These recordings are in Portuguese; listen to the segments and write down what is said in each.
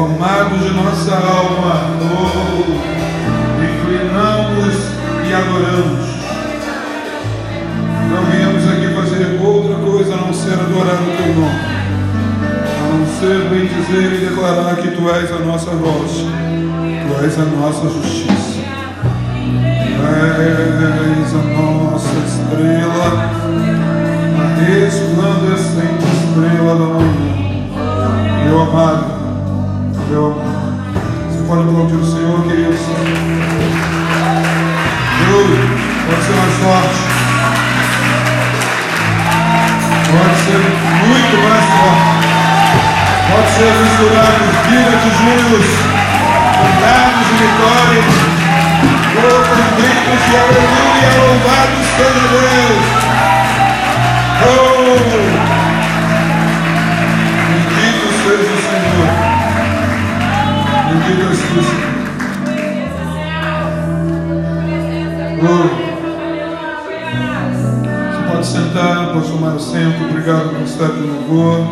amado de nossa alma, oh, inclinamos e adoramos. Não viemos aqui fazer outra coisa a não ser adorar o teu nome, a não ser bem dizer e declarar que tu és a nossa rocha, tu és a nossa justiça. És a nossa estrela, a resplandecente estrela da manhã. Meu amado, Você pode aplaudir o Senhor, queridos? Júlio, pode ser mais forte. Pode ser muito mais forte. Pode ser misturado, vira tijolos, cantados de vitória. Oh, gritos de aleluia, louvado seja Deus. Oh, bendito seja o Senhor. Bendito. Você pode sentar, pode tomar assento. Obrigado pelo estado de louvor.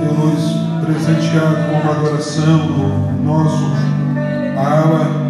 Ter nos presenteado com uma adoração do nosso ala.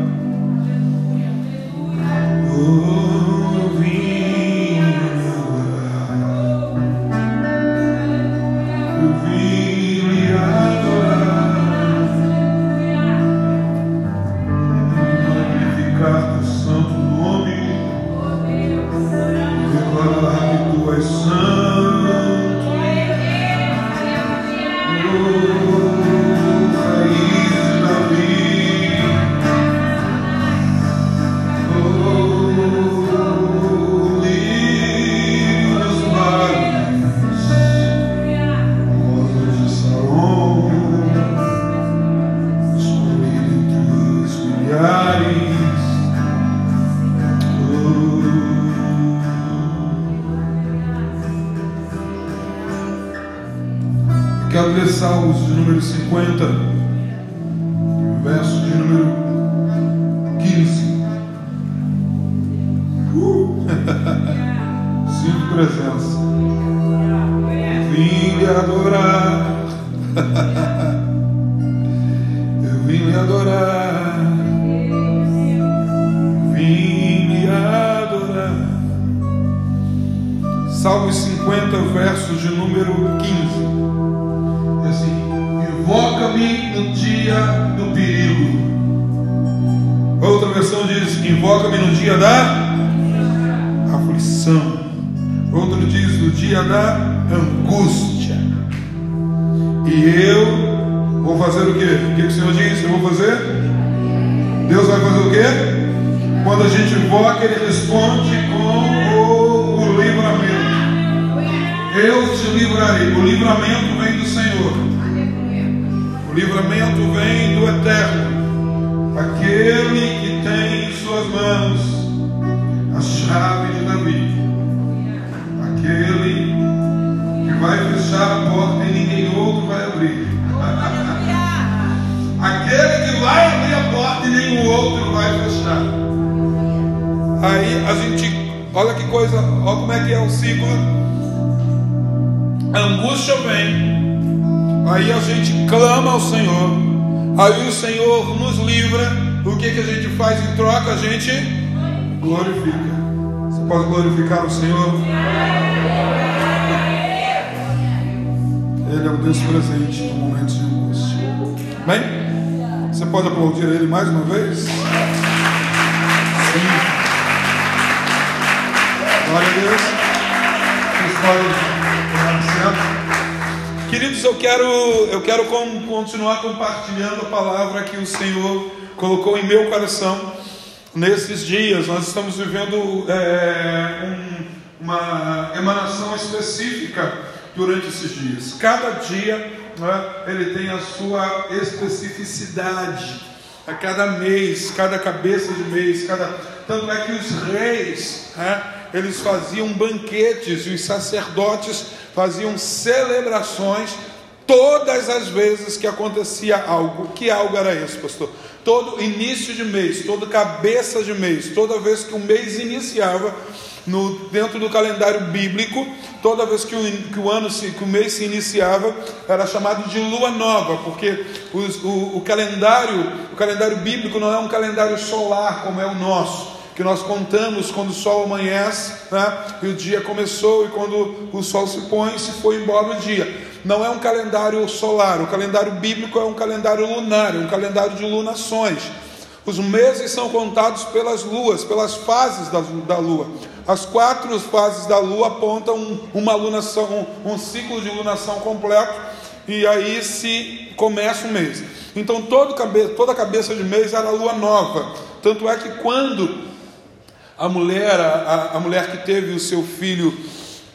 Que, que a gente faz em troca? A gente glorifica. Você pode glorificar o Senhor? Ele é o Deus presente no momento de angústia. Bem? Você pode aplaudir Ele mais uma vez? Sim. Glória a Deus. Vocês podem tomar assento. Queridos, eu quero, eu quero continuar compartilhando a palavra que o Senhor colocou em meu coração nesses dias. Nós estamos vivendo é, um- uma emanação específica durante esses dias. Cada dia né, ele tem a sua especificidade. A cada mês, cada cabeça de mês, cada tanto é que os reis, né, eles faziam banquetes e os sacerdotes faziam celebrações Todas as vezes que acontecia algo, que algo era esse, pastor? Todo início de mês, toda cabeça de mês, toda vez que o mês iniciava, no, dentro do calendário bíblico, toda vez que o, que o ano se, que o mês se iniciava, era chamado de lua nova, porque os, o, o, calendário, o calendário bíblico não é um calendário solar como é o nosso, que nós contamos quando o sol amanhece, né, e o dia começou, e quando o sol se põe, se foi embora o dia. Não é um calendário solar, o calendário bíblico é um calendário lunar, é um calendário de lunações. Os meses são contados pelas luas, pelas fases da, da lua. As quatro fases da lua apontam uma lunação, um, um ciclo de lunação completo, e aí se começa o mês. Então todo cabe, toda cabeça de mês era a lua nova. Tanto é que quando a mulher, a, a mulher que teve o seu filho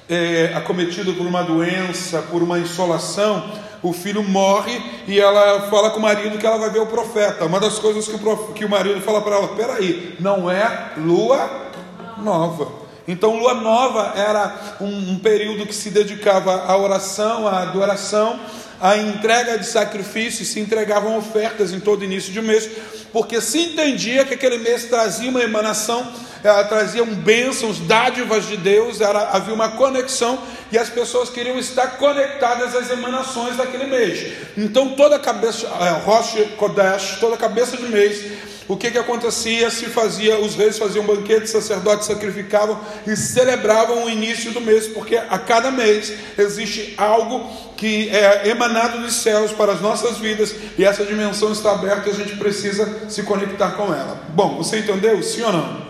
é, acometido por uma doença, por uma insolação, o filho morre e ela fala com o marido que ela vai ver o profeta. Uma das coisas que o, prof... que o marido fala para ela: peraí, não é lua nova. Então, lua nova era um, um período que se dedicava à oração, à adoração, à entrega de sacrifícios, se entregavam ofertas em todo início de mês, porque se entendia que aquele mês trazia uma emanação, ela trazia um bênçãos, dádivas de Deus, era, havia uma conexão e as pessoas queriam estar conectadas às emanações daquele mês. Então, toda cabeça, é, Rosh Kodesh, toda cabeça de mês, o que, que acontecia? Se fazia, os reis faziam banquete, sacerdotes sacrificavam e celebravam o início do mês, porque a cada mês existe algo que é emanado dos céus para as nossas vidas e essa dimensão está aberta e a gente precisa se conectar com ela. Bom, você entendeu? Sim ou não?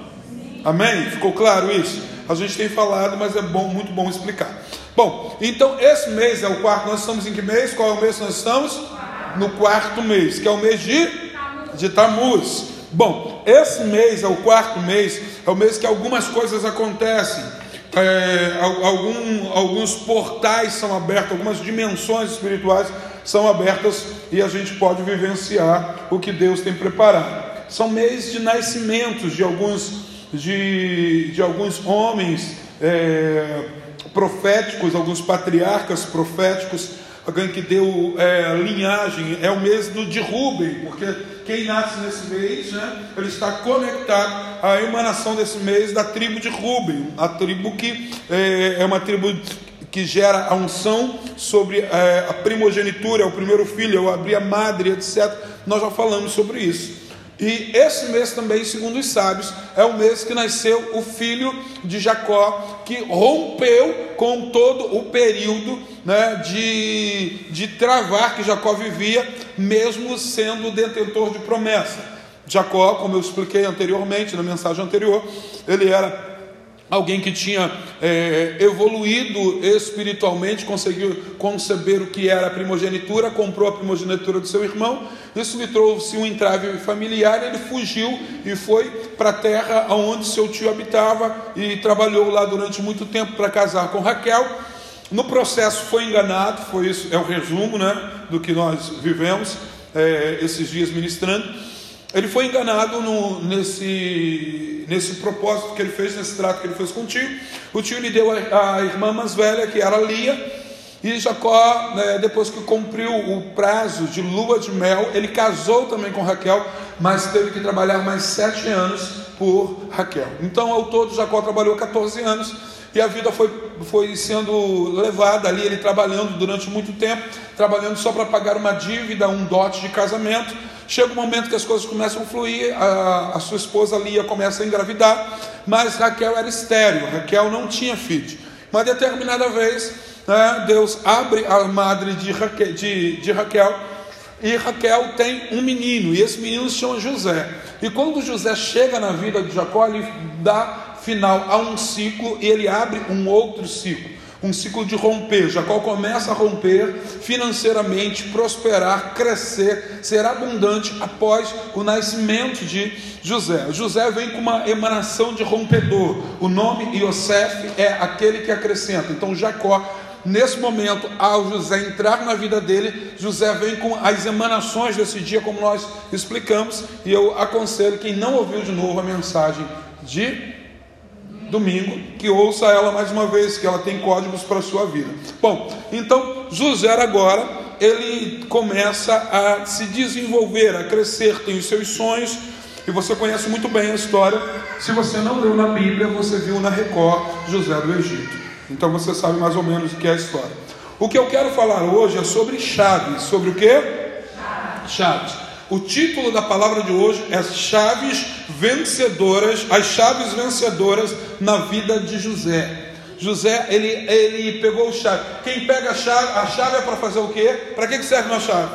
Amém? Ficou claro isso? A gente tem falado, mas é bom, muito bom explicar. Bom, então esse mês é o quarto. Nós estamos em que mês? Qual é o mês que nós estamos? No quarto mês, que é o mês de de Tamuz. Bom, esse mês é o quarto mês, é o mês que algumas coisas acontecem. É, algum, alguns portais são abertos, algumas dimensões espirituais são abertas e a gente pode vivenciar o que Deus tem preparado. São meses de nascimentos de alguns, de, de alguns homens é, proféticos, alguns patriarcas proféticos, alguém que deu é, linhagem, é o mês do de Rubem, porque quem nasce nesse mês, né, ele está conectado à emanação desse mês da tribo de Rubem, a tribo que é, é uma tribo que gera a unção sobre é, a primogenitura, é o primeiro filho, é o abrir a madre, etc. Nós já falamos sobre isso. E esse mês também, segundo os sábios, é o mês que nasceu o filho de Jacó, que rompeu com todo o período né, de, de travar que Jacó vivia, mesmo sendo detentor de promessa. Jacó, como eu expliquei anteriormente, na mensagem anterior, ele era alguém que tinha é, evoluído espiritualmente, conseguiu conceber o que era a primogenitura, comprou a primogenitura do seu irmão, isso lhe trouxe um entrave familiar, ele fugiu e foi para a terra onde seu tio habitava e trabalhou lá durante muito tempo para casar com Raquel. No processo foi enganado, foi isso, é o resumo né, do que nós vivemos é, esses dias ministrando. Ele foi enganado no, nesse, nesse propósito que ele fez, nesse trato que ele fez com o tio. O tio lhe deu a, a irmã mais velha, que era Lia, e Jacó, né, depois que cumpriu o prazo de lua de mel, ele casou também com Raquel, mas teve que trabalhar mais sete anos por Raquel. Então, ao todo, Jacó trabalhou 14 anos e a vida foi, foi sendo levada ali, ele trabalhando durante muito tempo, trabalhando só para pagar uma dívida, um dote de casamento. Chega um momento que as coisas começam a fluir, a, a sua esposa Lia começa a engravidar, mas Raquel era estéreo, Raquel não tinha filho. Uma determinada vez, né, Deus abre a madre de Raquel, de, de Raquel e Raquel tem um menino, e esse menino se chama José. E quando José chega na vida de Jacó, ele dá final a um ciclo e ele abre um outro ciclo um ciclo de romper. Jacó começa a romper financeiramente, prosperar, crescer, ser abundante após o nascimento de José. José vem com uma emanação de rompedor. O nome Yosef é aquele que acrescenta. Então Jacó Nesse momento, ao José entrar na vida dele, José vem com as emanações desse dia, como nós explicamos, e eu aconselho quem não ouviu de novo a mensagem de domingo, que ouça ela mais uma vez, que ela tem códigos para a sua vida. Bom, então José agora ele começa a se desenvolver, a crescer, tem os seus sonhos, e você conhece muito bem a história. Se você não leu na Bíblia, você viu na Record José do Egito. Então você sabe mais ou menos o que é a história. O que eu quero falar hoje é sobre chaves. Sobre o que? Chaves. O título da palavra de hoje é Chaves Vencedoras, as chaves vencedoras na vida de José. José, ele, ele pegou o chave. Quem pega a chave, a chave é para fazer o quê? Para que serve uma chave?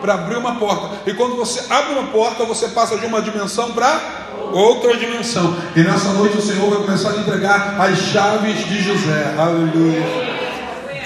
Para abrir uma porta. E quando você abre uma porta, você passa de uma dimensão para outra dimensão. E nessa noite o Senhor vai começar a entregar as chaves de José. Aleluia.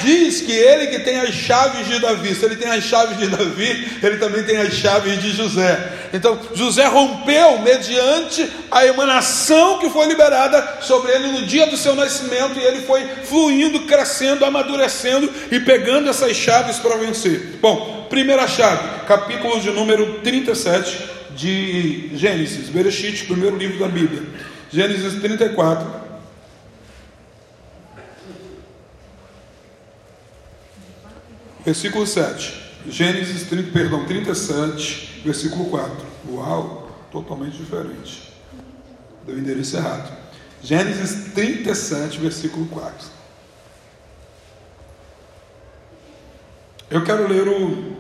Diz que ele que tem as chaves de Davi, se ele tem as chaves de Davi, ele também tem as chaves de José. Então, José rompeu mediante a emanação que foi liberada sobre ele no dia do seu nascimento, e ele foi fluindo, crescendo, amadurecendo e pegando essas chaves para vencer. Bom, primeira chave, capítulo de número 37 de Gênesis, Bereshit, primeiro livro da Bíblia. Gênesis 34. Versículo 7. Gênesis 30, perdão, 37, versículo 4. Uau, totalmente diferente. Deu o endereço errado. Gênesis 37, versículo 4. Eu quero ler o,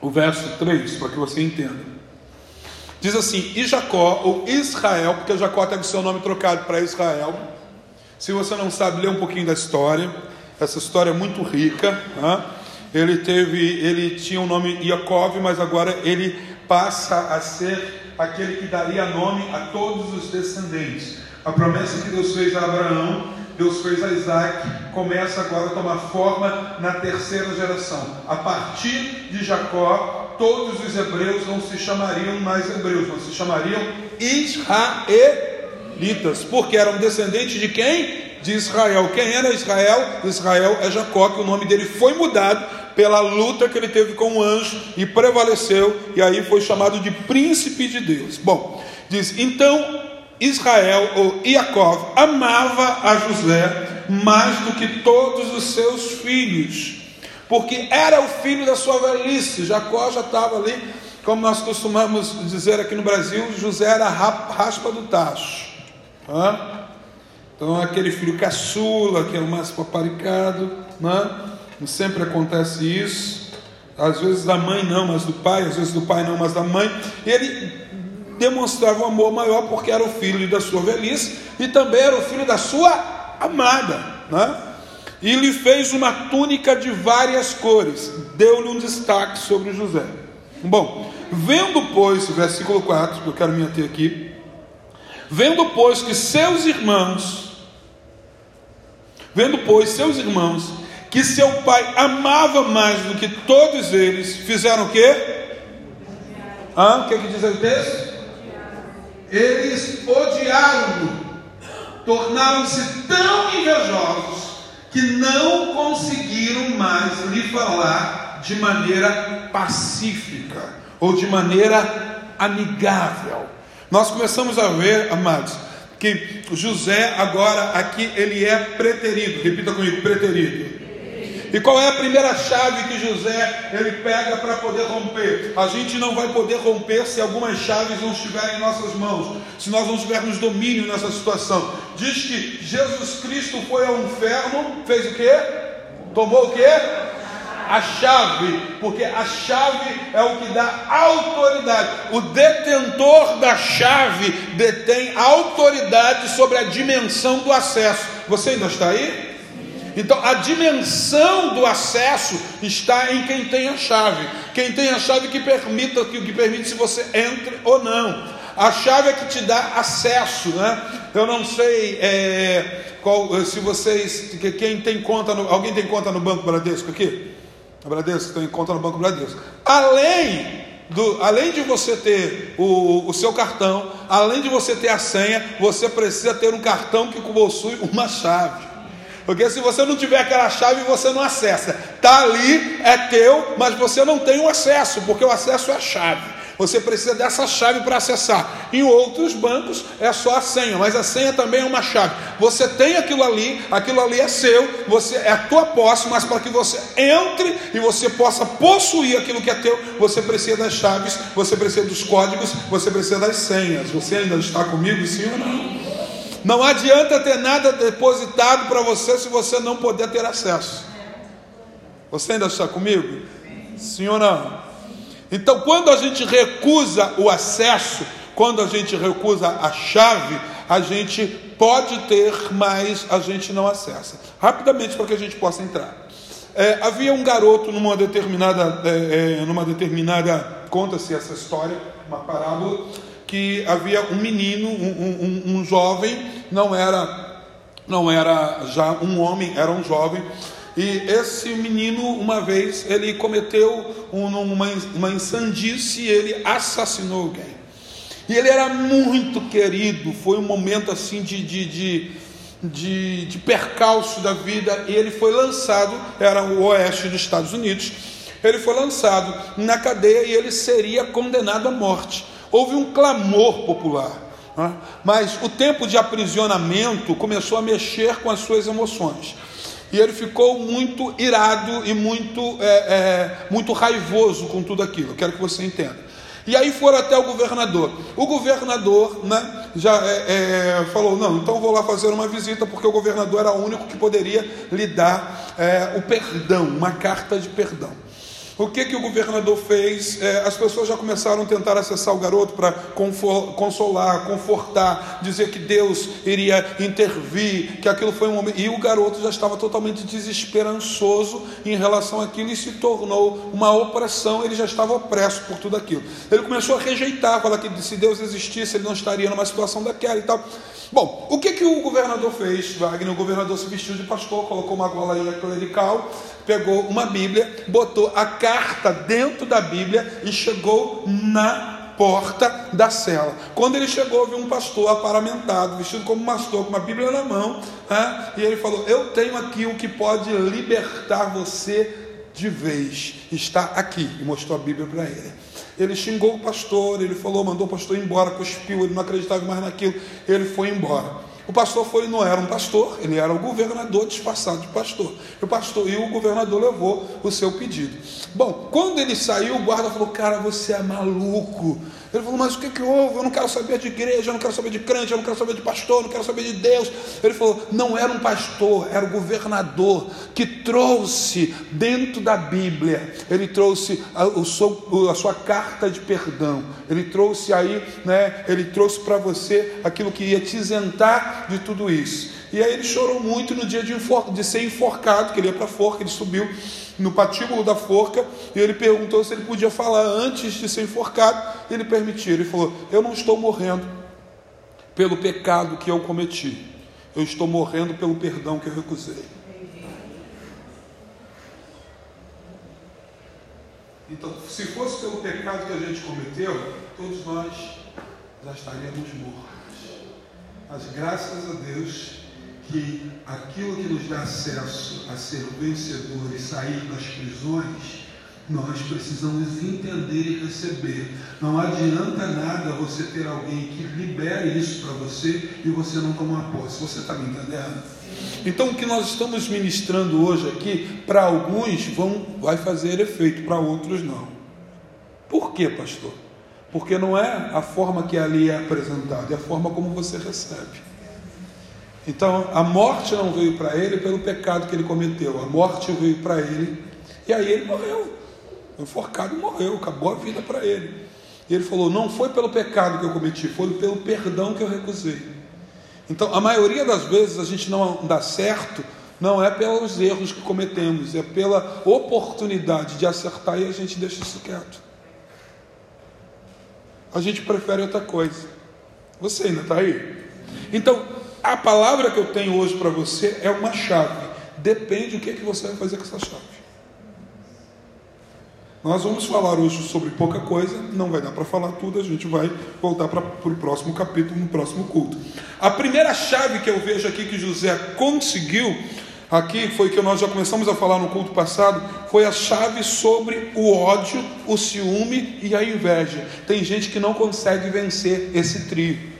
o verso 3 para que você entenda. Diz assim: E Jacó, ou Israel, porque Jacó teve seu nome trocado para Israel. Se você não sabe, lê um pouquinho da história. Essa história é muito rica. Né? ele teve, ele tinha o nome Yaakov, mas agora ele passa a ser aquele que daria nome a todos os descendentes. A promessa que Deus fez a Abraão, Deus fez a Isaac, começa agora a tomar forma na terceira geração. A partir de Jacó, todos os hebreus não se chamariam mais hebreus, não se chamariam israelitas, porque eram descendentes de quem? De Israel. Quem era Israel? Israel é Jacó, que o nome dele foi mudado pela luta que ele teve com o anjo e prevaleceu, e aí foi chamado de príncipe de Deus. Bom, diz: então Israel, ou Iacov, amava a José mais do que todos os seus filhos, porque era o filho da sua velhice. Jacó já estava ali, como nós costumamos dizer aqui no Brasil, José era raspa do tacho. Então, aquele filho caçula, que é o mais paparicado, né? sempre acontece isso. Às vezes da mãe não, mas do pai, às vezes do pai não, mas da mãe. Ele demonstrava um amor maior porque era o filho da sua velhice e também era o filho da sua amada, né? E lhe fez uma túnica de várias cores, deu-lhe um destaque sobre José. Bom, vendo, pois, versículo 4, que eu quero me ater aqui, vendo, pois, que seus irmãos, vendo, pois, seus irmãos que seu pai amava mais do que todos eles, fizeram o quê? Ah, o que, é que diz o texto? Eles odiaram-no, tornaram-se tão invejosos que não conseguiram mais lhe falar de maneira pacífica ou de maneira amigável. Nós começamos a ver, amados, que José agora aqui ele é preterido. Repita comigo, preterido. E qual é a primeira chave que José ele pega para poder romper? A gente não vai poder romper se algumas chaves não estiverem em nossas mãos, se nós não tivermos domínio nessa situação. Diz que Jesus Cristo foi ao inferno, fez o quê? Tomou o quê? a chave, porque a chave é o que dá autoridade. O detentor da chave detém autoridade sobre a dimensão do acesso. Você ainda está aí? Então a dimensão do acesso está em quem tem a chave. Quem tem a chave que permita que, que permite se você entre ou não. A chave é que te dá acesso, né? Eu não sei é, qual, se vocês, quem tem conta, no, alguém tem conta no Banco Bradesco aqui? A Bradesco tem conta no Banco Bradesco. Além do, além de você ter o, o, seu cartão, além de você ter a senha, você precisa ter um cartão que possui uma chave. Porque se você não tiver aquela chave, você não acessa. Está ali, é teu, mas você não tem o acesso, porque o acesso é a chave. Você precisa dessa chave para acessar. Em outros bancos é só a senha, mas a senha também é uma chave. Você tem aquilo ali, aquilo ali é seu, você é a tua posse, mas para que você entre e você possa possuir aquilo que é teu, você precisa das chaves, você precisa dos códigos, você precisa das senhas. Você ainda está comigo, sim ou não? Não adianta ter nada depositado para você se você não puder ter acesso. Você ainda está comigo? Sim ou não? Então, quando a gente recusa o acesso, quando a gente recusa a chave, a gente pode ter, mas a gente não acessa. Rapidamente para que a gente possa entrar. É, havia um garoto numa determinada, é, é, numa determinada, conta-se essa história, uma parábola, que havia um menino, um, um, um jovem, não era, não era já um homem, era um jovem, e esse menino, uma vez, ele cometeu uma, uma insandice, ele assassinou alguém. E ele era muito querido, foi um momento assim de, de, de, de, de percalço da vida, e ele foi lançado, era o oeste dos Estados Unidos, ele foi lançado na cadeia e ele seria condenado à morte houve um clamor popular. Né? Mas o tempo de aprisionamento começou a mexer com as suas emoções. E ele ficou muito irado e muito, é, é, muito raivoso com tudo aquilo. Eu quero que você entenda. E aí foram até o governador. O governador né, já é, é, falou: não, então vou lá fazer uma visita, porque o governador era o único que poderia lhe dar é, o perdão, uma carta de perdão. O que, que o governador fez? É, as pessoas já começaram a tentar acessar o garoto para consolar, confortar, dizer que Deus iria intervir, que aquilo foi um momento. E o garoto já estava totalmente desesperançoso em relação àquilo e se tornou uma opressão. Ele já estava opresso por tudo aquilo. Ele começou a rejeitar, falar que se Deus existisse, ele não estaria numa situação daquela e tal. Bom, o que, que o governador fez, Wagner? O governador se vestiu de pastor, colocou uma gola clerical pegou uma Bíblia, botou a carta dentro da Bíblia e chegou na porta da cela. Quando ele chegou, viu um pastor aparamentado, vestido como pastor, com uma Bíblia na mão, né? e ele falou: Eu tenho aqui o que pode libertar você de vez. Está aqui. E mostrou a Bíblia para ele. Ele xingou o pastor, ele falou, mandou o pastor embora, cuspiu, ele não acreditava mais naquilo, ele foi embora. O pastor foi, não era um pastor, ele era o governador disfarçado de pastor. O pastor e o governador levou o seu pedido. Bom, quando ele saiu, o guarda falou: Cara, você é maluco. Ele falou: Mas o que, que houve? Eu não quero saber de igreja, eu não quero saber de crente, eu não quero saber de pastor, eu não quero saber de Deus. Ele falou: Não era um pastor, era o governador que trouxe dentro da Bíblia, ele trouxe a, o, a sua carta de perdão. Ele trouxe aí, né? Ele trouxe para você aquilo que ia te isentar de tudo isso. E aí ele chorou muito no dia de, de ser enforcado, que ele ia para a forca, ele subiu no patíbulo da forca, e ele perguntou se ele podia falar antes de ser enforcado, ele permitiu. Ele falou: Eu não estou morrendo pelo pecado que eu cometi, eu estou morrendo pelo perdão que eu recusei. Então, se fosse pelo pecado que a gente cometeu, todos nós já estaríamos mortos. Mas graças a Deus, que aquilo que nos dá acesso a ser vencedor e sair das prisões, nós precisamos entender e receber. Não adianta nada você ter alguém que libere isso para você e você não tomar posse. Você está me entendendo? Então, o que nós estamos ministrando hoje aqui, para alguns vão, vai fazer efeito, para outros não. Por quê, pastor? Porque não é a forma que ali é apresentada, é a forma como você recebe. Então, a morte não veio para ele pelo pecado que ele cometeu, a morte veio para ele e aí ele morreu. Enforcado morreu, acabou a vida para ele. E ele falou: Não foi pelo pecado que eu cometi, foi pelo perdão que eu recusei. Então, a maioria das vezes a gente não dá certo, não é pelos erros que cometemos, é pela oportunidade de acertar e a gente deixa isso quieto. A gente prefere outra coisa. Você ainda está aí? Então, a palavra que eu tenho hoje para você é uma chave. Depende do que, é que você vai fazer com essa chave. Nós vamos falar hoje sobre pouca coisa, não vai dar para falar tudo, a gente vai voltar para o próximo capítulo, no próximo culto. A primeira chave que eu vejo aqui que José conseguiu, aqui foi que nós já começamos a falar no culto passado, foi a chave sobre o ódio, o ciúme e a inveja. Tem gente que não consegue vencer esse trio.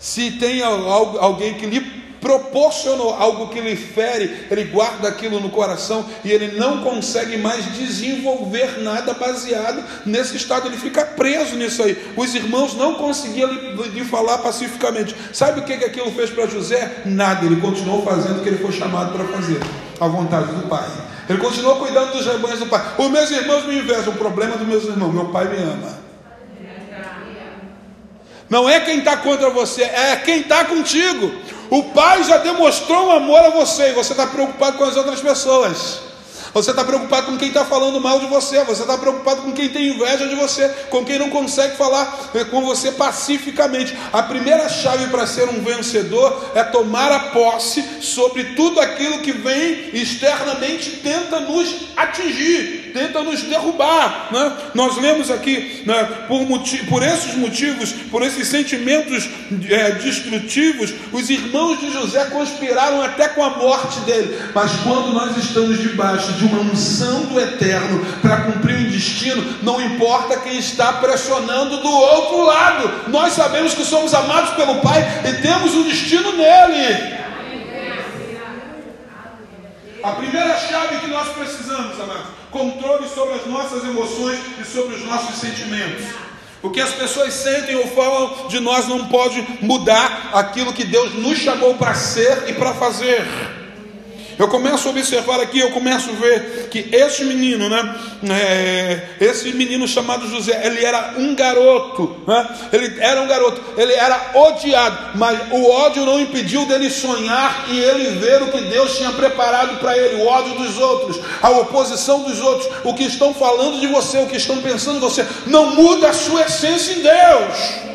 Se tem alguém que lhe proporcionou algo que lhe fere, ele guarda aquilo no coração e ele não consegue mais desenvolver nada baseado nesse estado, ele fica preso nisso aí. Os irmãos não conseguiam lhe, falar pacificamente. Sabe o que, que aquilo fez para José? Nada, ele continuou fazendo o que ele foi chamado para fazer, a vontade do Pai. Ele continuou cuidando dos rebanhos do Pai. Os meus irmãos me inveja, o problema dos meus irmãos, meu Pai me ama. Não é quem está contra você, é quem está contigo. O Pai já demonstrou um amor a você e você está preocupado com as outras pessoas. Você está preocupado com quem está falando mal de você, você está preocupado com quem tem inveja de você, com quem não consegue falar eh, com você pacificamente. A primeira chave para ser um vencedor é tomar a posse sobre tudo aquilo que vem externamente tenta nos atingir, tenta nos derrubar. Né? Nós lemos aqui, né, por, por esses motivos, por esses sentimentos é, destrutivos, os irmãos de José conspiraram até com a morte dele. Mas quando nós estamos debaixo de uma unção do eterno para cumprir um destino, não importa quem está pressionando do outro lado, nós sabemos que somos amados pelo Pai e temos um destino nele. A primeira chave que nós precisamos, amados, controle sobre as nossas emoções e sobre os nossos sentimentos. O que as pessoas sentem ou falam de nós não pode mudar aquilo que Deus nos chamou para ser e para fazer. Eu começo a observar aqui, eu começo a ver que esse menino, né, é, esse menino chamado José, ele era um garoto, né, ele era um garoto, ele era odiado, mas o ódio não impediu dele sonhar e ele ver o que Deus tinha preparado para ele, o ódio dos outros, a oposição dos outros, o que estão falando de você, o que estão pensando de você, não muda a sua essência em Deus.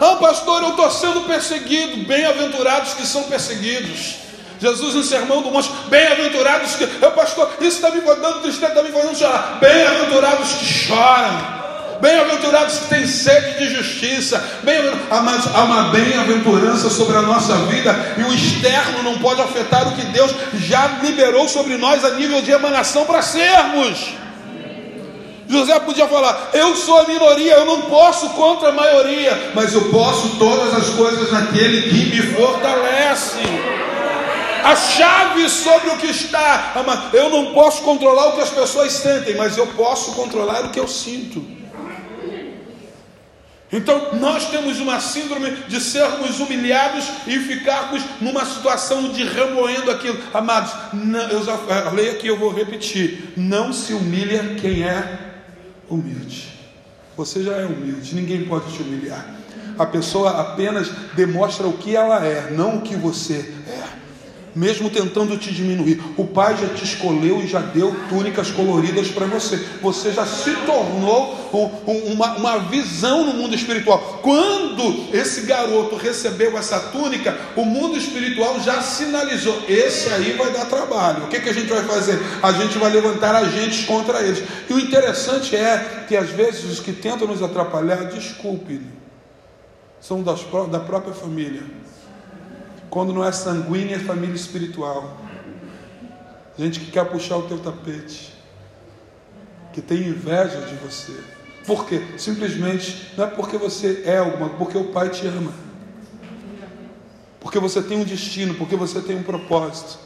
Ah, pastor, eu estou sendo perseguido. Bem-aventurados que são perseguidos. Jesus no sermão do monte, bem-aventurados que, eu pastor, isso está me dando tristeza, está me fazendo chorar. Bem-aventurados que choram. Bem-aventurados que têm sede de justiça. Bem há uma bem-aventurança sobre a nossa vida e o externo não pode afetar o que Deus já liberou sobre nós a nível de emanação para sermos. José podia falar: Eu sou a minoria, eu não posso contra a maioria, mas eu posso todas as coisas naquele que me fortalece. A chave sobre o que está, eu não posso controlar o que as pessoas sentem, mas eu posso controlar o que eu sinto. Então nós temos uma síndrome de sermos humilhados e ficarmos numa situação de remoendo aquilo. Amados, não, eu já falei aqui, eu vou repetir: não se humilha quem é humilde. Você já é humilde, ninguém pode te humilhar. A pessoa apenas demonstra o que ela é, não o que você é mesmo tentando te diminuir. O Pai já te escolheu e já deu túnicas coloridas para você. Você já se tornou uma, uma visão no mundo espiritual. Quando esse garoto recebeu essa túnica, o mundo espiritual já sinalizou: esse aí vai dar trabalho. O que, que a gente vai fazer? A gente vai levantar agentes contra eles. E o interessante é que às vezes os que tentam nos atrapalhar, desculpe, são das, da própria família. Quando não é sanguínea, é família espiritual. Gente que quer puxar o teu tapete. Que tem inveja de você. Por quê? Simplesmente não é porque você é alguma, porque o Pai te ama. Porque você tem um destino, porque você tem um propósito.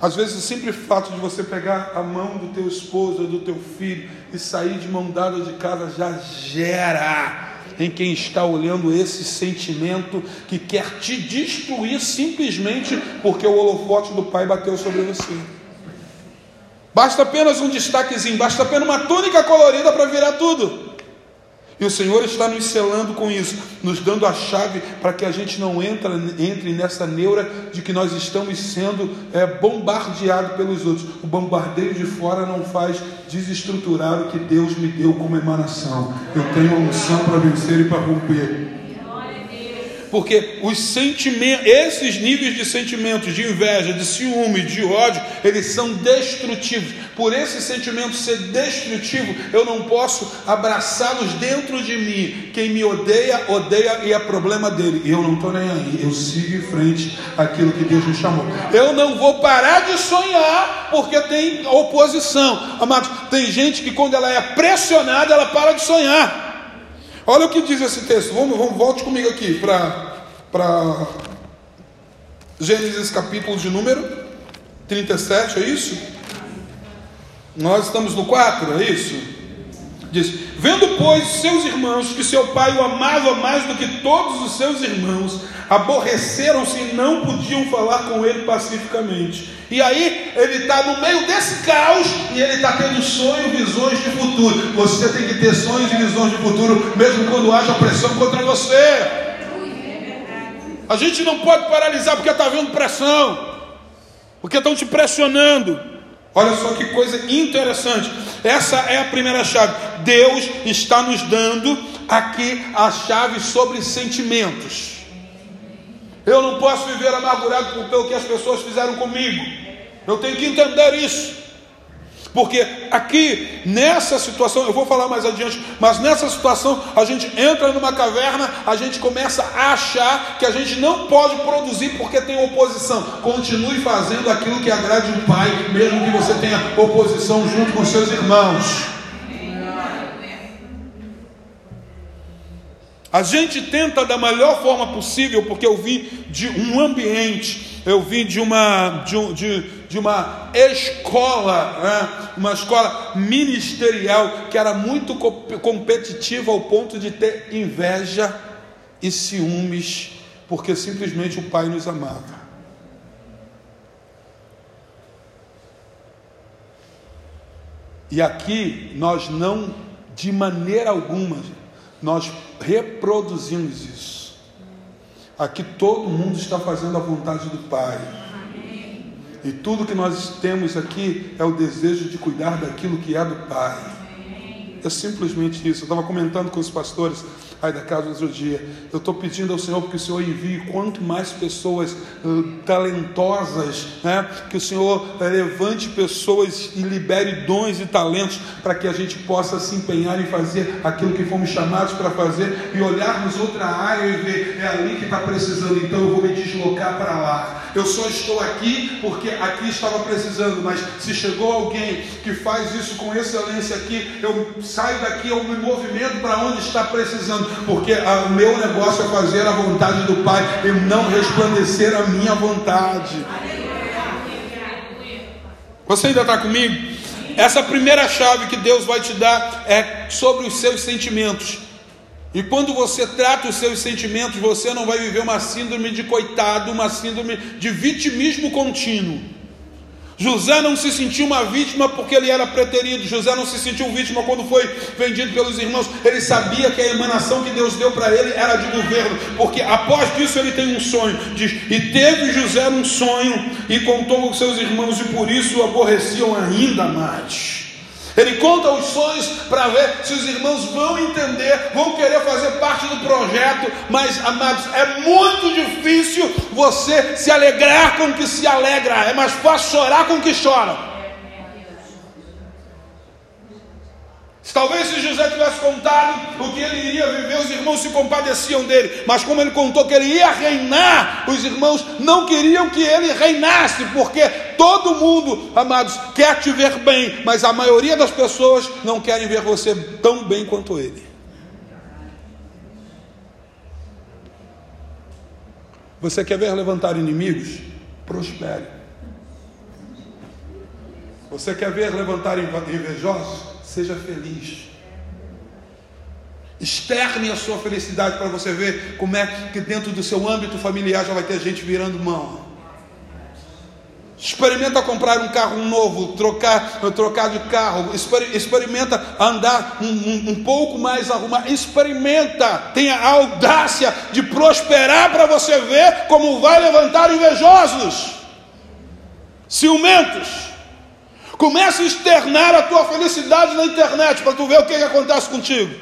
Às vezes o simples fato de você pegar a mão do teu esposo ou do teu filho e sair de mão dada de casa já gera em quem está olhando esse sentimento que quer te destruir simplesmente porque o holofote do Pai bateu sobre você. Basta apenas um destaquezinho, basta apenas uma túnica colorida para virar tudo. E o Senhor está nos selando com isso, nos dando a chave para que a gente não entra, entre nessa neura de que nós estamos sendo é, bombardeados pelos outros. O bombardeio de fora não faz desestruturar o que Deus me deu como emanação. Eu tenho a unção para vencer e para romper. Porque os sentimentos, esses níveis de sentimentos, de inveja, de ciúme, de ódio, eles são destrutivos. Por esse sentimento ser destrutivo, eu não posso abraçá-los dentro de mim. Quem me odeia, odeia e é problema dele. E eu não estou nem aí. Eu sigo em frente àquilo que Deus me chamou. Eu não vou parar de sonhar porque tem oposição. Amados, tem gente que quando ela é pressionada, ela para de sonhar. Olha o que diz esse texto. Vamos, vamos volte comigo aqui para Gênesis capítulo de número 37, é isso? Nós estamos no 4, é isso? Diz: Vendo, pois, seus irmãos que seu pai o amava mais do que todos os seus irmãos, aborreceram-se e não podiam falar com ele pacificamente. E aí ele está no meio desse caos e ele está tendo sonhos, visões de futuro. Você tem que ter sonhos e visões de futuro, mesmo quando haja pressão contra você. A gente não pode paralisar porque está havendo pressão, porque estão te pressionando. Olha só que coisa interessante. Essa é a primeira chave. Deus está nos dando aqui a chave sobre sentimentos. Eu não posso viver amargurado pelo que as pessoas fizeram comigo. Eu tenho que entender isso. Porque aqui, nessa situação, eu vou falar mais adiante, mas nessa situação, a gente entra numa caverna, a gente começa a achar que a gente não pode produzir porque tem oposição. Continue fazendo aquilo que agrade o Pai, mesmo que você tenha oposição junto com seus irmãos. A gente tenta da melhor forma possível, porque eu vim de um ambiente, eu vim de uma, de, de, de uma escola, né? uma escola ministerial que era muito competitiva ao ponto de ter inveja e ciúmes, porque simplesmente o Pai nos amava. E aqui nós não, de maneira alguma, nós reproduzimos isso. Aqui todo mundo está fazendo a vontade do Pai. E tudo que nós temos aqui é o desejo de cuidar daquilo que é do Pai. É simplesmente isso. Eu estava comentando com os pastores aí da casa outro dia. Eu estou pedindo ao Senhor que o Senhor envie quanto mais pessoas uh, talentosas, né? que o Senhor uh, levante pessoas e libere dons e talentos para que a gente possa se empenhar em fazer aquilo que fomos chamados para fazer e olharmos outra área e ver, é ali que está precisando, então eu vou me deslocar para lá. Eu só estou aqui porque aqui estava precisando, mas se chegou alguém que faz isso com excelência aqui, eu saio daqui, eu me movimento para onde está precisando porque o meu negócio é fazer a vontade do Pai e não resplandecer a minha vontade. Você ainda está comigo? Essa primeira chave que Deus vai te dar é sobre os seus sentimentos. E quando você trata os seus sentimentos, você não vai viver uma síndrome de coitado, uma síndrome de vitimismo contínuo. José não se sentiu uma vítima porque ele era preterido. José não se sentiu vítima quando foi vendido pelos irmãos. Ele sabia que a emanação que Deus deu para ele era de governo, porque após disso ele tem um sonho. Diz: E teve José um sonho e contou com seus irmãos, e por isso o aborreciam ainda mais. Ele conta os sonhos para ver se os irmãos vão entender, vão querer fazer parte do projeto, mas, amados, é muito difícil você se alegrar com o que se alegra, é mais fácil chorar com o que chora. Talvez se José tivesse contado o que ele iria viver, os irmãos se compadeciam dele. Mas como ele contou que ele ia reinar, os irmãos não queriam que ele reinasse, porque todo mundo, amados, quer te ver bem, mas a maioria das pessoas não querem ver você tão bem quanto ele. Você quer ver levantar inimigos? Prospere. Você quer ver levantar invejosos? Seja feliz. Externe a sua felicidade para você ver como é que dentro do seu âmbito familiar já vai ter gente virando mão. Experimenta comprar um carro novo, trocar, trocar de carro. Experimenta andar um, um, um pouco mais arrumado. Experimenta, tenha a audácia de prosperar para você ver como vai levantar invejosos, ciumentos. Começa a externar a tua felicidade na internet para tu ver o que, que acontece contigo.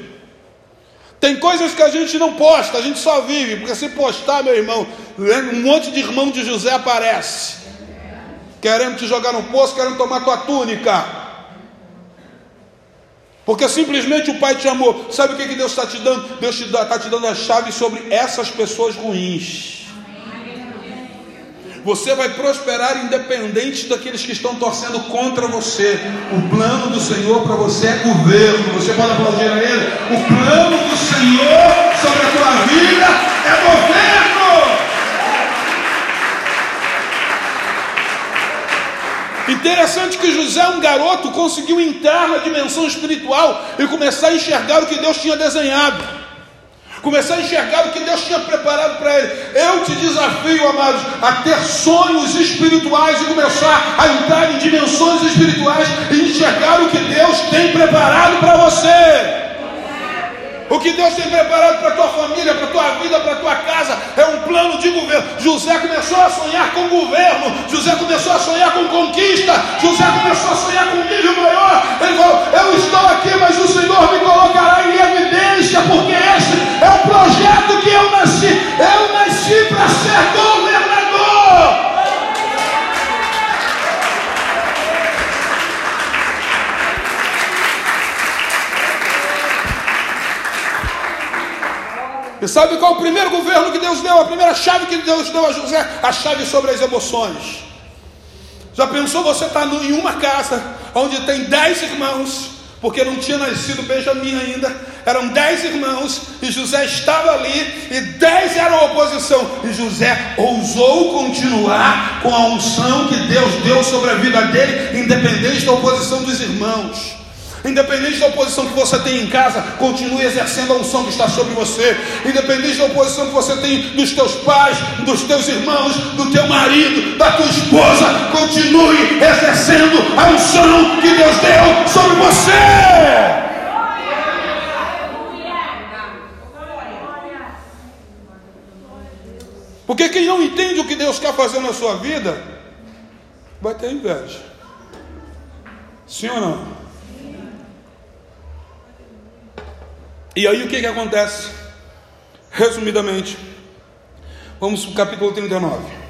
Tem coisas que a gente não posta, a gente só vive, porque se postar, meu irmão, um monte de irmão de José aparece, querendo te jogar no poço, querendo tomar tua túnica. Porque simplesmente o Pai te amou. Sabe o que, que Deus está te dando? Deus está te dando a chave sobre essas pessoas ruins. Você vai prosperar independente daqueles que estão torcendo contra você. O plano do Senhor para você é governo. Você pode aplaudir a Ele. O plano do Senhor sobre a tua vida é governo. Interessante que José, um garoto, conseguiu entrar na dimensão espiritual e começar a enxergar o que Deus tinha desenhado começar a enxergar o que Deus tinha preparado para ele. Eu te desafio, amados, a ter sonhos espirituais e começar a entrar em dimensões espirituais e enxergar o que Deus tem preparado para você. O que Deus tem preparado para a tua família, para a tua vida, para a tua casa, é um plano de governo. José começou a sonhar com governo, José começou a sonhar com conquista, José começou a sonhar com um nível maior. Ele falou: Eu estou aqui, mas o Senhor me colocará em evidência, porque esse é o projeto que eu nasci. Eu nasci para ser governador. E sabe qual é o primeiro governo que Deus deu? A primeira chave que Deus deu a José? A chave sobre as emoções. Já pensou você estar tá em uma casa onde tem dez irmãos, porque não tinha nascido Benjamim ainda, eram dez irmãos, e José estava ali, e dez eram oposição, e José ousou continuar com a unção que Deus deu sobre a vida dele, independente da oposição dos irmãos. Independente da oposição que você tem em casa, continue exercendo a unção que está sobre você. Independente da oposição que você tem dos teus pais, dos teus irmãos, do teu marido, da tua esposa, continue exercendo a unção que Deus deu sobre você. Porque quem não entende o que Deus quer fazer na sua vida, vai ter inveja. Sim ou não? E aí o que, que acontece? Resumidamente, vamos para o capítulo 39.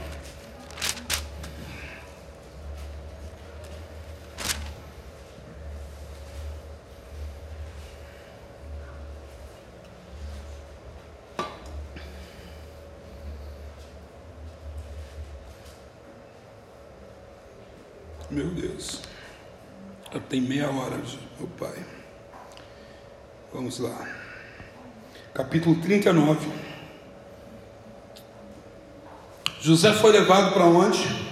Meu Deus, eu tenho meia hora, meu pai. Vamos lá. Capítulo 39. José foi levado para onde?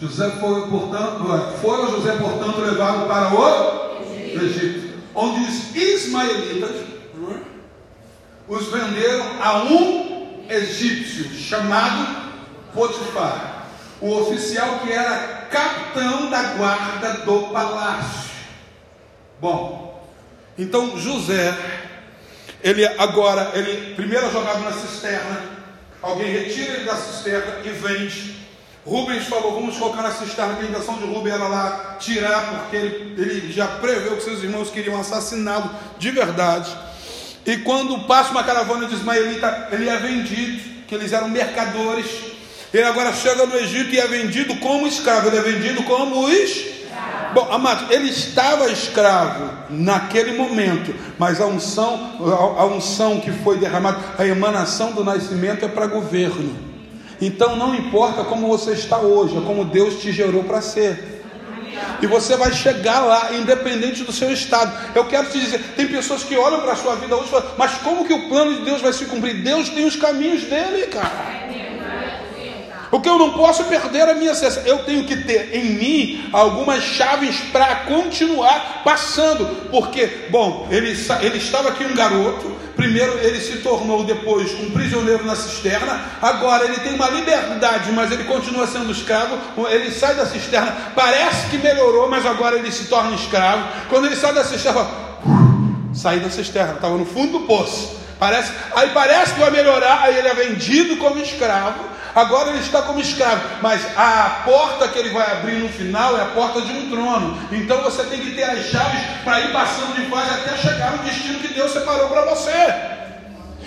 José foi, portanto, foi José, portanto, levado para o Egito, Egito onde os ismaelitas os venderam a um egípcio chamado Potifar, o oficial que era capitão da guarda do palácio. Bom, então José, ele agora, ele primeiro é jogado na cisterna, alguém retira ele da cisterna e vende. Rubens falou, vamos colocar na cisterna, a intenção de Rubens era lá tirar, porque ele, ele já preveu que seus irmãos queriam assassiná-lo de verdade. E quando passa uma caravana de ismaelita, ele é vendido, que eles eram mercadores. Ele agora chega no Egito e é vendido como escravo, ele é vendido como escravo Bom, amado, ele estava escravo naquele momento, mas a unção, a unção que foi derramada, a emanação do nascimento é para governo. Então não importa como você está hoje, é como Deus te gerou para ser. E você vai chegar lá, independente do seu estado. Eu quero te dizer: tem pessoas que olham para a sua vida hoje e falam, mas como que o plano de Deus vai se cumprir? Deus tem os caminhos dele, cara. Porque eu não posso perder a minha acesso. Eu tenho que ter em mim algumas chaves para continuar passando. Porque, bom, ele, ele estava aqui um garoto. Primeiro ele se tornou depois um prisioneiro na cisterna. Agora ele tem uma liberdade, mas ele continua sendo escravo. Ele sai da cisterna, parece que melhorou, mas agora ele se torna escravo. Quando ele sai da cisterna, sai da cisterna, estava no fundo do poço. Parece, aí parece que vai melhorar, aí ele é vendido como escravo. Agora ele está como escravo, mas a porta que ele vai abrir no final é a porta de um trono. Então você tem que ter as chaves para ir passando de fase até chegar no destino que Deus separou para você.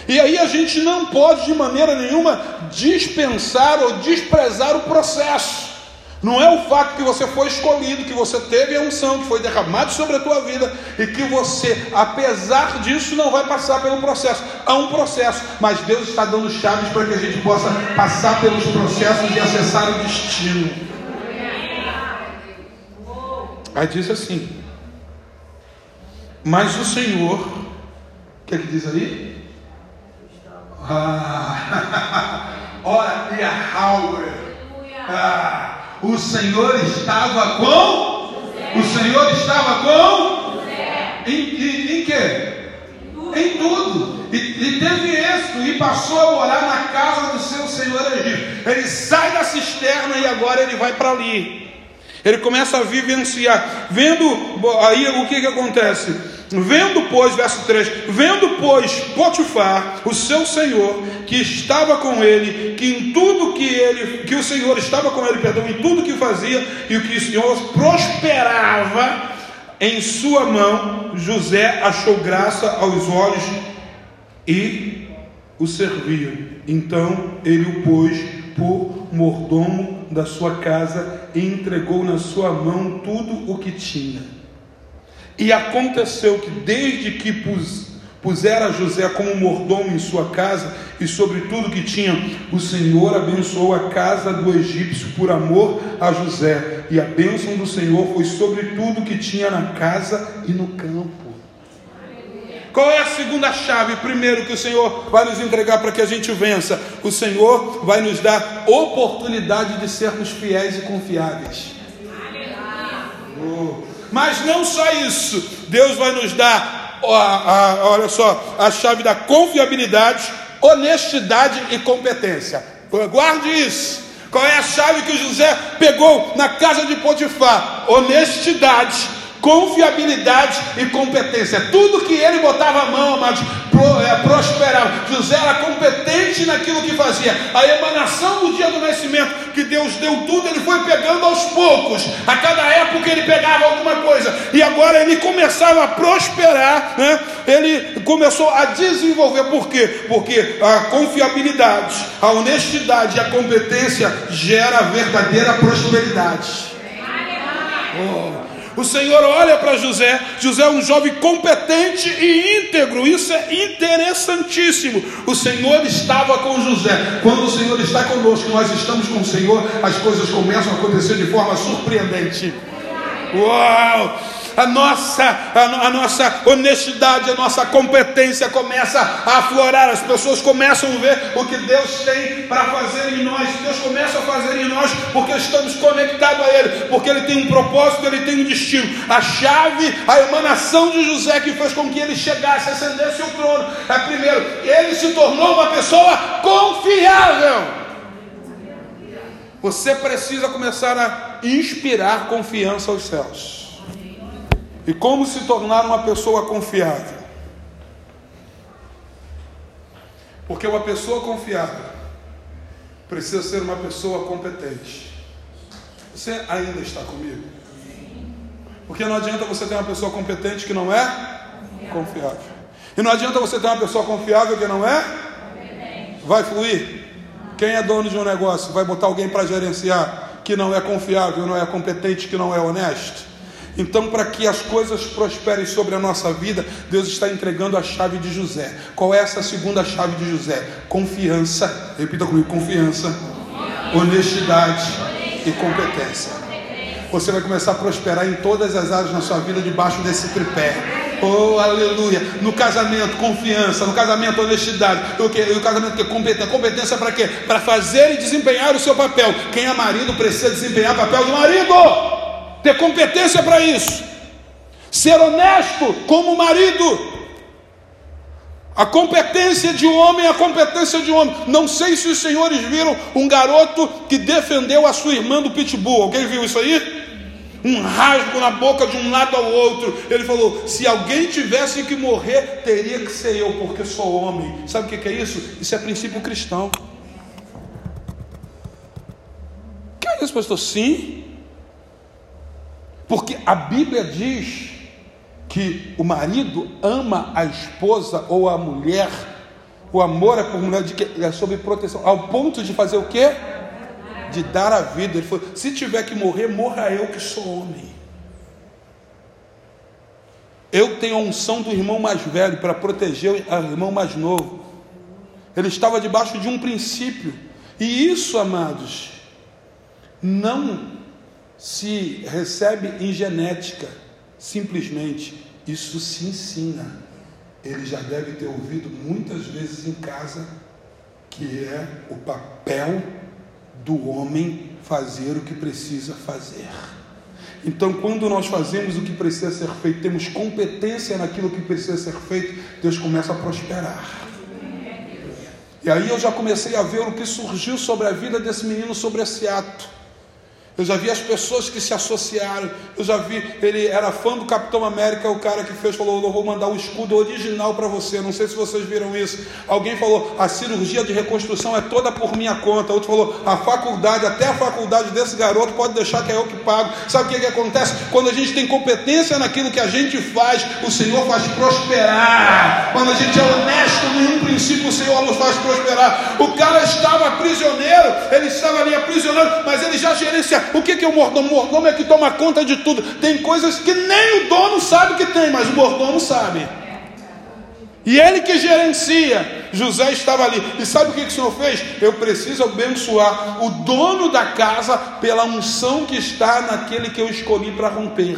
E aí a gente não pode de maneira nenhuma dispensar ou desprezar o processo. Não é o fato que você foi escolhido, que você teve a unção, que foi derramado sobre a tua vida e que você, apesar disso, não vai passar pelo processo. Há um processo, mas Deus está dando chaves para que a gente possa passar pelos processos e acessar o destino. Aí diz assim: Mas o Senhor, o que é que diz aí? Ah, ora, e a Howard. Ah, o Senhor estava com? O Senhor estava com? Em, em, em quê? Em tudo. E, e teve êxito e passou a morar na casa do seu senhor Egito. Ele sai da cisterna e agora ele vai para ali. Ele começa a vivenciar. Vendo aí o que, que acontece? Vendo, pois, verso 3: Vendo, pois, Potifar, o seu senhor, que estava com ele, que em tudo que ele, que o Senhor estava com ele, perdão, em tudo que fazia, e o que o Senhor prosperava em sua mão, José achou graça aos olhos e o servia. Então ele o pôs por mordomo da sua casa e entregou na sua mão tudo o que tinha. E aconteceu que desde que pus, pusera José como mordomo em sua casa e sobre tudo que tinha, o Senhor abençoou a casa do egípcio por amor a José. E a bênção do Senhor foi sobre tudo que tinha na casa e no campo. Qual é a segunda chave? Primeiro, que o Senhor vai nos entregar para que a gente vença. O Senhor vai nos dar oportunidade de sermos fiéis e confiáveis. Oh. Mas não só isso, Deus vai nos dar, a, olha só, a chave da confiabilidade, honestidade e competência. Guarde isso. Qual é a chave que José pegou na casa de Potifar? Honestidade, confiabilidade e competência. Tudo que ele botava a mão, amados, é, prosperava. José era competente naquilo que fazia. A emanação do dia do nascimento, que Deus deu tudo, ele foi pegando aos poucos. A cada época ele pegava alguma coisa. E agora ele começava a prosperar, né? ele começou a desenvolver. Por quê? Porque a confiabilidade, a honestidade e a competência gera verdadeira prosperidade. Oh. O Senhor olha para José. José é um jovem competente e íntegro. Isso é interessantíssimo. O Senhor estava com José. Quando o Senhor está conosco, nós estamos com o Senhor, as coisas começam a acontecer de forma surpreendente. Uau! A nossa, a, a, nossa honestidade, a nossa competência começa a aflorar, as pessoas começam a ver o que Deus tem para fazer em nós, Deus começa a fazer em nós, porque estamos conectados a Ele, porque Ele tem um propósito, Ele tem um destino. A chave, a emanação de José que fez com que ele chegasse, ascendesse o trono, é primeiro, ele se tornou uma pessoa confiável. Você precisa começar a inspirar confiança aos céus. E como se tornar uma pessoa confiável? Porque uma pessoa confiável precisa ser uma pessoa competente. Você ainda está comigo? Porque não adianta você ter uma pessoa competente que não é confiável. E não adianta você ter uma pessoa confiável que não é? Vai fluir? Quem é dono de um negócio vai botar alguém para gerenciar que não é confiável, não é competente, que não é honesto? Então, para que as coisas prosperem sobre a nossa vida, Deus está entregando a chave de José. Qual é essa segunda chave de José? Confiança. Repita comigo: confiança, honestidade e competência. Você vai começar a prosperar em todas as áreas na sua vida debaixo desse tripé. Oh, aleluia. No casamento, confiança. No casamento, honestidade. O que? O casamento que competência. Competência para quê? Para fazer e desempenhar o seu papel. Quem é marido precisa desempenhar o papel do marido ter competência para isso, ser honesto como marido. A competência de homem é a competência de homem. Não sei se os senhores viram um garoto que defendeu a sua irmã do pitbull. Alguém viu isso aí? Um rasgo na boca de um lado ao outro. Ele falou: se alguém tivesse que morrer, teria que ser eu, porque sou homem. Sabe o que é isso? Isso é princípio cristão. É isso, pastor? Sim. Porque a Bíblia diz que o marido ama a esposa ou a mulher, o amor é por mulher de que é sob proteção, ao ponto de fazer o quê? De dar a vida. Ele falou: se tiver que morrer, morra eu que sou homem. Eu tenho a unção do irmão mais velho para proteger o irmão mais novo. Ele estava debaixo de um princípio. E isso, amados, não se recebe em genética, simplesmente. Isso se ensina. Ele já deve ter ouvido muitas vezes em casa que é o papel do homem fazer o que precisa fazer. Então, quando nós fazemos o que precisa ser feito, temos competência naquilo que precisa ser feito, Deus começa a prosperar. E aí eu já comecei a ver o que surgiu sobre a vida desse menino sobre esse ato. Eu já vi as pessoas que se associaram. Eu já vi, ele era fã do Capitão América, o cara que fez, falou: Eu vou mandar o escudo original para você. Não sei se vocês viram isso. Alguém falou: A cirurgia de reconstrução é toda por minha conta. Outro falou: A faculdade, até a faculdade desse garoto, pode deixar que é eu que pago. Sabe o que, que acontece? Quando a gente tem competência naquilo que a gente faz, o Senhor faz prosperar. Quando a gente é honesto em um princípio, o Senhor nos faz prosperar. O cara estava prisioneiro, ele estava ali aprisionado, mas ele já gerencia o que, que é o mordomo? O mordomo é que toma conta de tudo. Tem coisas que nem o dono sabe que tem, mas o mordomo sabe. E ele que gerencia. José estava ali. E sabe o que, que o Senhor fez? Eu preciso abençoar o dono da casa pela unção que está naquele que eu escolhi para romper.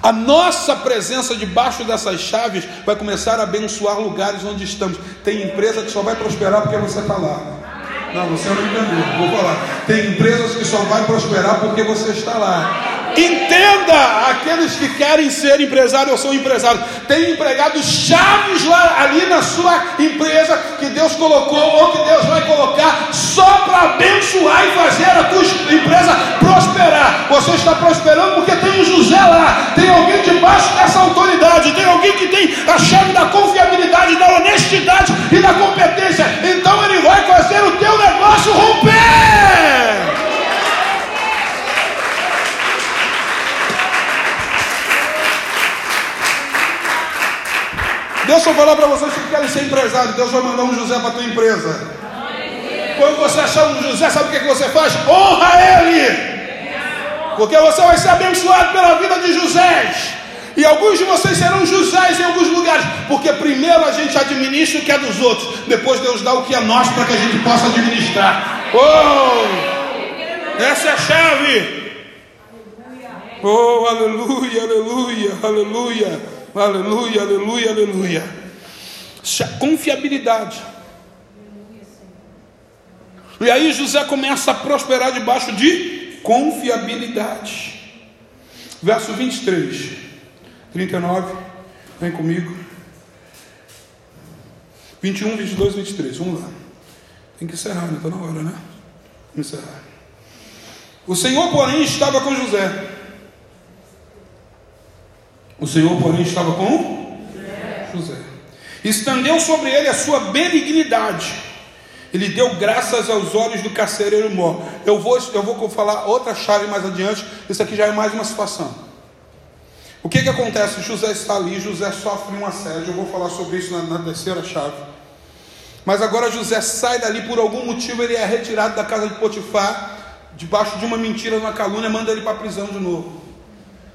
A nossa presença debaixo dessas chaves vai começar a abençoar lugares onde estamos. Tem empresa que só vai prosperar porque você está lá. Não, você não entendeu. Vou falar. Tem empresas que só vai prosperar porque você está lá. Entenda aqueles que querem ser empresários ou são empresários. Tem empregados chaves lá ali na sua empresa que Deus colocou ou que Deus vai colocar só para abençoar e fazer a tua empresa prosperar. Você está prosperando porque tem um José lá, tem alguém debaixo dessa autoridade, tem alguém que tem a chave da confiabilidade, da honestidade e da competência. Então ele vai fazer o teu negócio romper. Deixa eu falar para vocês que querem ser empresário. Deus vai mandar um José para a tua empresa. Quando você achar um José, sabe o que, que você faz? Honra ele. Porque você vai ser abençoado pela vida de José. E alguns de vocês serão Josés em alguns lugares. Porque primeiro a gente administra o que é dos outros. Depois Deus dá o que é nosso para que a gente possa administrar. Oh! Essa é a chave. Oh, aleluia, aleluia, aleluia. Aleluia, aleluia, aleluia. Confiabilidade. E aí José começa a prosperar debaixo de confiabilidade. Verso 23, 39, vem comigo. 21, 22, 23, vamos lá. Tem que encerrar, né? Está na hora, né? Vamos encerrar. O Senhor, porém, estava com José o Senhor, porém, estava com José. Estendeu sobre ele a sua benignidade. Ele deu graças aos olhos do carcereiro mor. Eu vou, eu vou falar outra chave mais adiante. Isso aqui já é mais uma situação. O que, que acontece? José está ali, José sofre um assédio. Eu vou falar sobre isso na, na terceira chave. Mas agora José sai dali por algum motivo, ele é retirado da casa de Potifar, debaixo de uma mentira, uma calúnia, manda ele para a prisão de novo.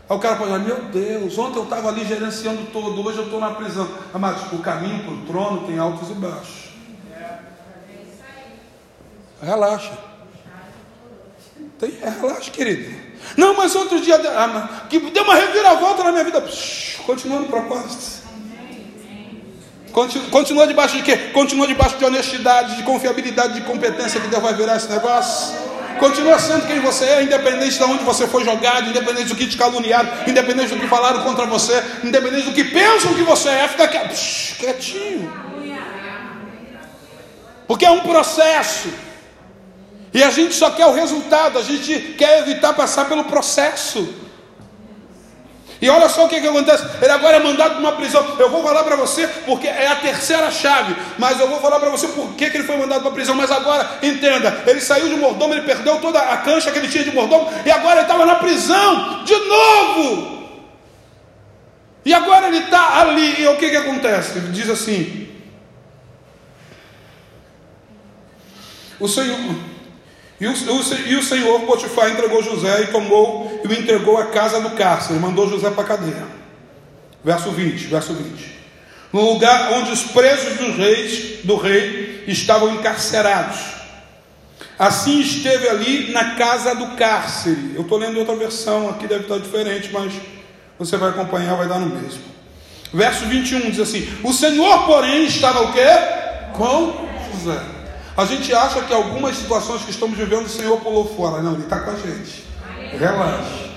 Aí o cara pode meu Deus, ontem eu estava ali gerenciando todo, hoje eu estou na prisão. Mas o caminho para o trono tem altos e baixos. Relaxa. Tem, é, relaxa, querido. Não, mas outro dia ah, que deu uma reviravolta na minha vida. continua no propósito. Continua debaixo de quê? Continua debaixo de honestidade, de confiabilidade, de competência que Deus vai virar esse negócio. Continua sendo quem você é, independente de onde você foi jogado, independente do que te caluniaram, independente do que falaram contra você, independente do que pensam que você é, fica quietinho. Porque é um processo. E a gente só quer o resultado, a gente quer evitar passar pelo processo. E olha só o que, que acontece. Ele agora é mandado para uma prisão. Eu vou falar para você porque é a terceira chave. Mas eu vou falar para você por que, ele foi mandado para a prisão. Mas agora, entenda: ele saiu de mordomo, ele perdeu toda a cancha que ele tinha de mordomo. E agora ele estava na prisão de novo. E agora ele está ali. E o que, que acontece? Ele diz assim: O Senhor. E o, o, e o Senhor Potifar entregou José e tomou e o entregou à casa do cárcere, mandou José para a cadeia. Verso 20, verso 20. No lugar onde os presos dos reis, do rei estavam encarcerados. Assim esteve ali na casa do cárcere. Eu estou lendo outra versão, aqui deve estar diferente, mas você vai acompanhar, vai dar no mesmo. Verso 21 diz assim: O Senhor, porém, estava o quê? Com José a gente acha que algumas situações que estamos vivendo o Senhor pulou fora. Não, Ele está com a gente. Relaxa.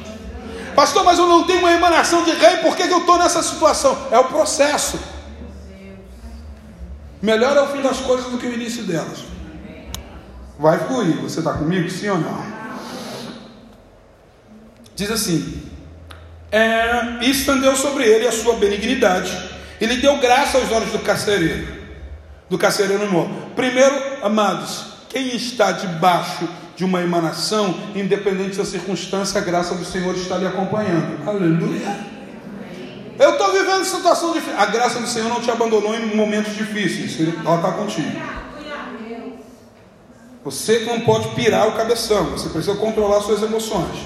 Pastor, mas eu não tenho uma emanação de rei, por que, que eu estou nessa situação? É o processo. Melhor é o fim das coisas do que o início delas. Vai fluir. Você está comigo, sim ou não? Diz assim: é, e estendeu sobre ele a sua benignidade, e lhe deu graça aos olhos do carcereiro do carcereiro novo. Primeiro, amados, quem está debaixo de uma emanação, independente da circunstância, a graça do Senhor está lhe acompanhando. Aleluia. Eu estou vivendo situação difícil. A graça do Senhor não te abandonou em momentos difíceis. Ela está contigo. Você não pode pirar o cabeção. Você precisa controlar suas emoções.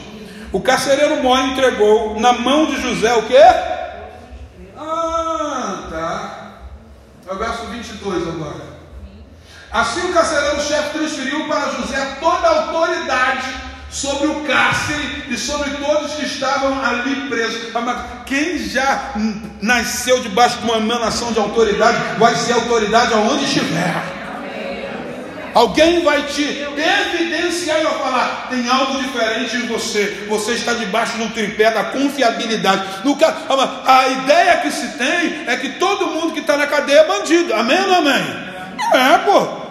O carcereiro Mó entregou na mão de José o quê? É o verso 22 agora. Assim o carcereiro-chefe transferiu para José toda a autoridade sobre o cárcere e sobre todos que estavam ali presos. Quem já nasceu debaixo de uma emanação de autoridade, vai ser autoridade aonde estiver. Alguém vai te evidenciar e vai falar: tem algo diferente em você. Você está debaixo do tripé da confiabilidade. A ideia que se tem é que todo mundo que está na cadeia é bandido. Amém ou amém? É, pô.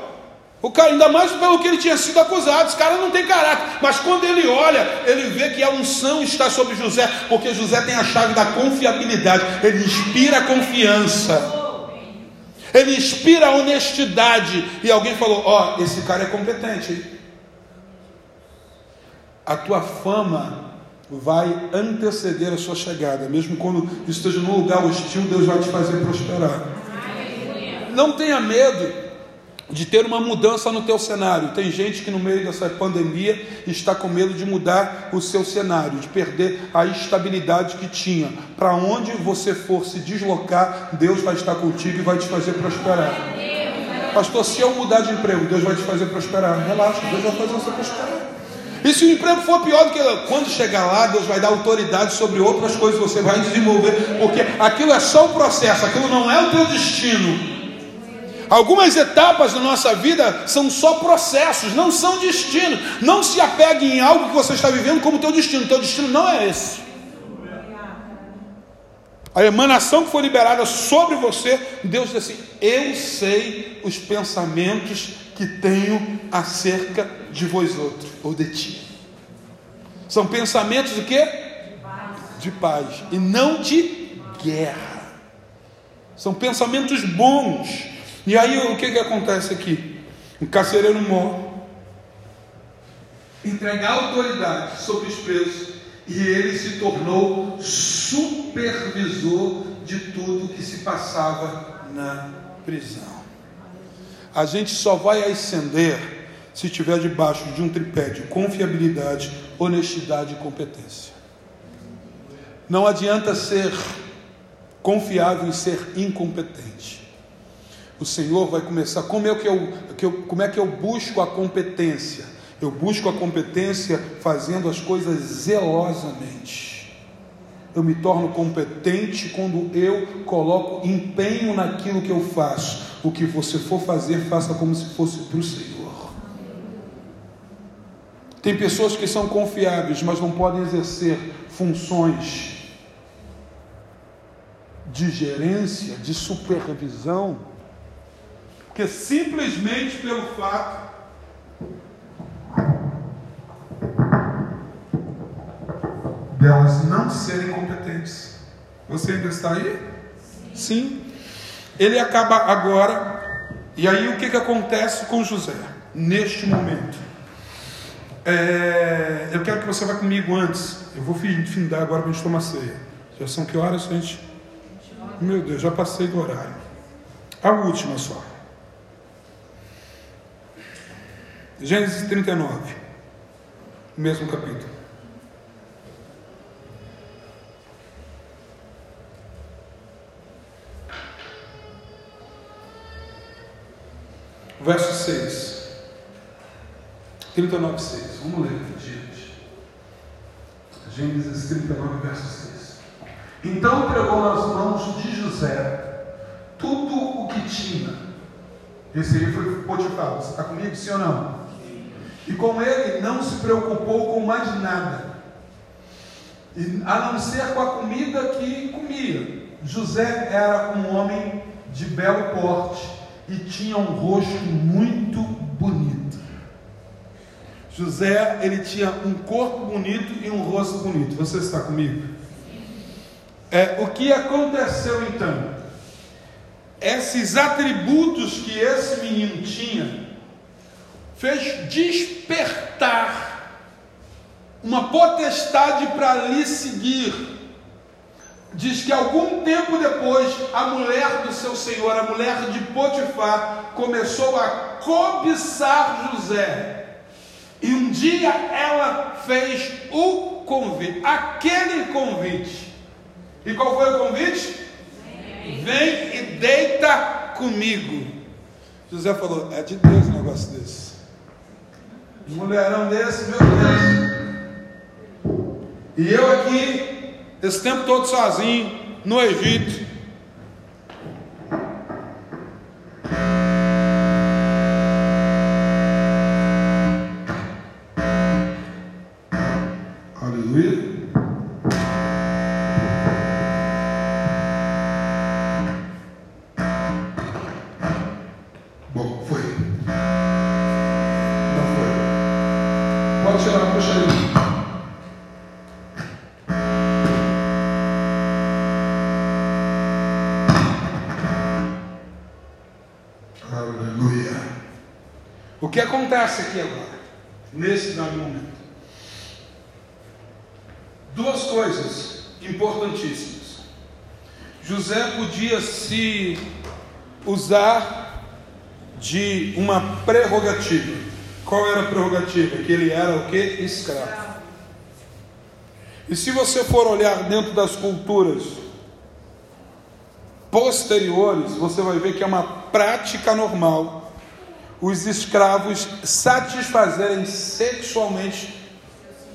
O cara, ainda mais pelo que ele tinha sido acusado, esse cara não tem caráter. Mas quando ele olha, ele vê que a unção está sobre José, porque José tem a chave da confiabilidade, ele inspira confiança ele inspira honestidade. E alguém falou: Ó, oh, esse cara é competente. A tua fama vai anteceder a sua chegada, mesmo quando esteja num lugar hostil, Deus vai te fazer prosperar. Não tenha medo de ter uma mudança no teu cenário. Tem gente que no meio dessa pandemia está com medo de mudar o seu cenário, de perder a estabilidade que tinha. Para onde você for se deslocar, Deus vai estar contigo e vai te fazer prosperar. Pastor, se eu mudar de emprego, Deus vai te fazer prosperar. Relaxa, Deus vai fazer você prosperar. E se o emprego for pior do que quando chegar lá, Deus vai dar autoridade sobre outras coisas que você vai desenvolver, porque aquilo é só o processo, aquilo não é o teu destino. Algumas etapas da nossa vida são só processos, não são destino. Não se apegue em algo que você está vivendo como teu destino. Teu destino não é esse. A emanação que foi liberada sobre você, Deus disse assim: Eu sei os pensamentos que tenho acerca de vós outros, ou de ti. São pensamentos de quê? De paz. E não de guerra. São pensamentos bons e aí o que, que acontece aqui? O carcereiro morre, entregar autoridade sobre os presos, e ele se tornou supervisor de tudo que se passava na prisão. A gente só vai ascender se estiver debaixo de um tripé de confiabilidade, honestidade e competência. Não adianta ser confiável e ser incompetente o Senhor vai começar. Como é que eu, que eu, como é que eu busco a competência? Eu busco a competência fazendo as coisas zelosamente. Eu me torno competente quando eu coloco empenho naquilo que eu faço. O que você for fazer, faça como se fosse para o Senhor. Tem pessoas que são confiáveis, mas não podem exercer funções de gerência, de supervisão porque simplesmente pelo fato delas não serem competentes. Você ainda está aí? Sim. Ele acaba agora, e aí o que, que acontece com José neste momento? É, eu quero que você vá comigo antes. Eu vou findar agora para a gente tomar ceia. Já são que horas, gente? Meu Deus, já passei do horário. A última só. Gênesis 39, mesmo capítulo. Verso 6. 39, 6. Vamos ler gente. Gênesis 39, verso 6. Então entregou nas mãos de José tudo o que tinha. Esse aí foi Potifar. Você está comigo, sim ou não? E com ele não se preocupou com mais nada, a não ser com a comida que comia. José era um homem de belo porte e tinha um rosto muito bonito. José, ele tinha um corpo bonito e um rosto bonito. Você está comigo? É, o que aconteceu então? Esses atributos que esse menino tinha fez despertar uma potestade para lhe seguir diz que algum tempo depois, a mulher do seu senhor, a mulher de Potifar, começou a cobiçar José. E um dia ela fez o convite, aquele convite. E qual foi o convite? Vem, e deita comigo. José falou: é de Deus um negócio desse. Um mulherão desse, meu Deus. E eu aqui esse tempo todo sozinho, no Egito. Acontece aqui agora, nesse dado momento? Duas coisas importantíssimas. José podia se usar de uma prerrogativa. Qual era a prerrogativa? Que ele era o que? Escravo. E se você for olhar dentro das culturas posteriores, você vai ver que é uma prática normal os escravos satisfazerem sexualmente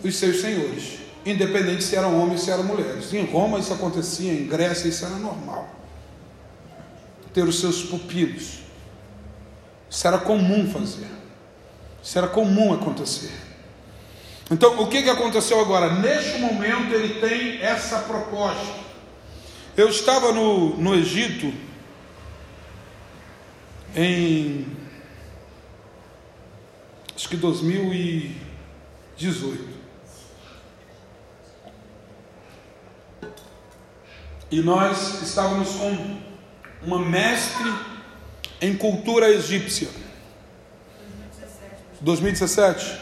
os seus senhores, independente se eram homens ou se eram mulheres. Em Roma isso acontecia, em Grécia isso era normal. Ter os seus pupilos. Isso era comum fazer. Isso era comum acontecer. Então, o que, que aconteceu agora? Neste momento, ele tem essa proposta. Eu estava no, no Egito, em acho que 2018. E nós estávamos com uma mestre em cultura egípcia. 2017.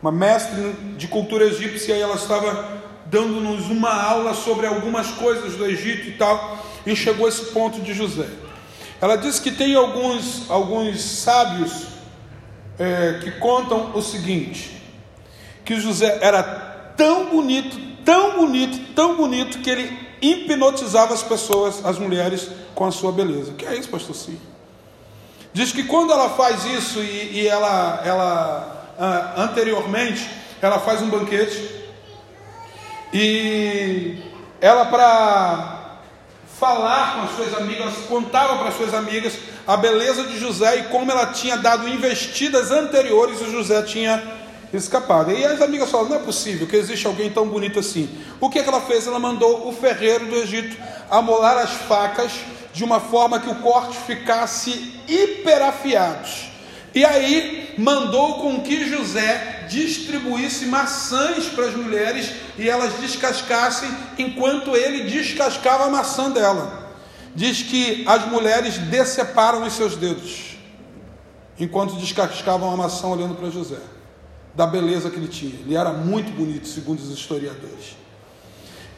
Uma mestre de cultura egípcia e ela estava dando-nos uma aula sobre algumas coisas do Egito e tal, e chegou a esse ponto de José. Ela disse que tem alguns, alguns sábios é, que contam o seguinte: que José era tão bonito, tão bonito, tão bonito que ele hipnotizava as pessoas, as mulheres, com a sua beleza. Que é isso, pastor Sim? Diz que quando ela faz isso e, e ela, ela ah, anteriormente, ela faz um banquete e ela para falar com as suas amigas, contava para as suas amigas a beleza de José e como ela tinha dado investidas anteriores e José tinha escapado. E as amigas falaram: não é possível que existe alguém tão bonito assim. O que, é que ela fez? Ela mandou o ferreiro do Egito amolar as facas de uma forma que o corte ficasse hiperafiados. E aí mandou com que José distribuísse maçãs para as mulheres e elas descascassem enquanto ele descascava a maçã dela. Diz que as mulheres deceparam os seus dedos enquanto descascavam a maçã olhando para José, da beleza que ele tinha. Ele era muito bonito, segundo os historiadores.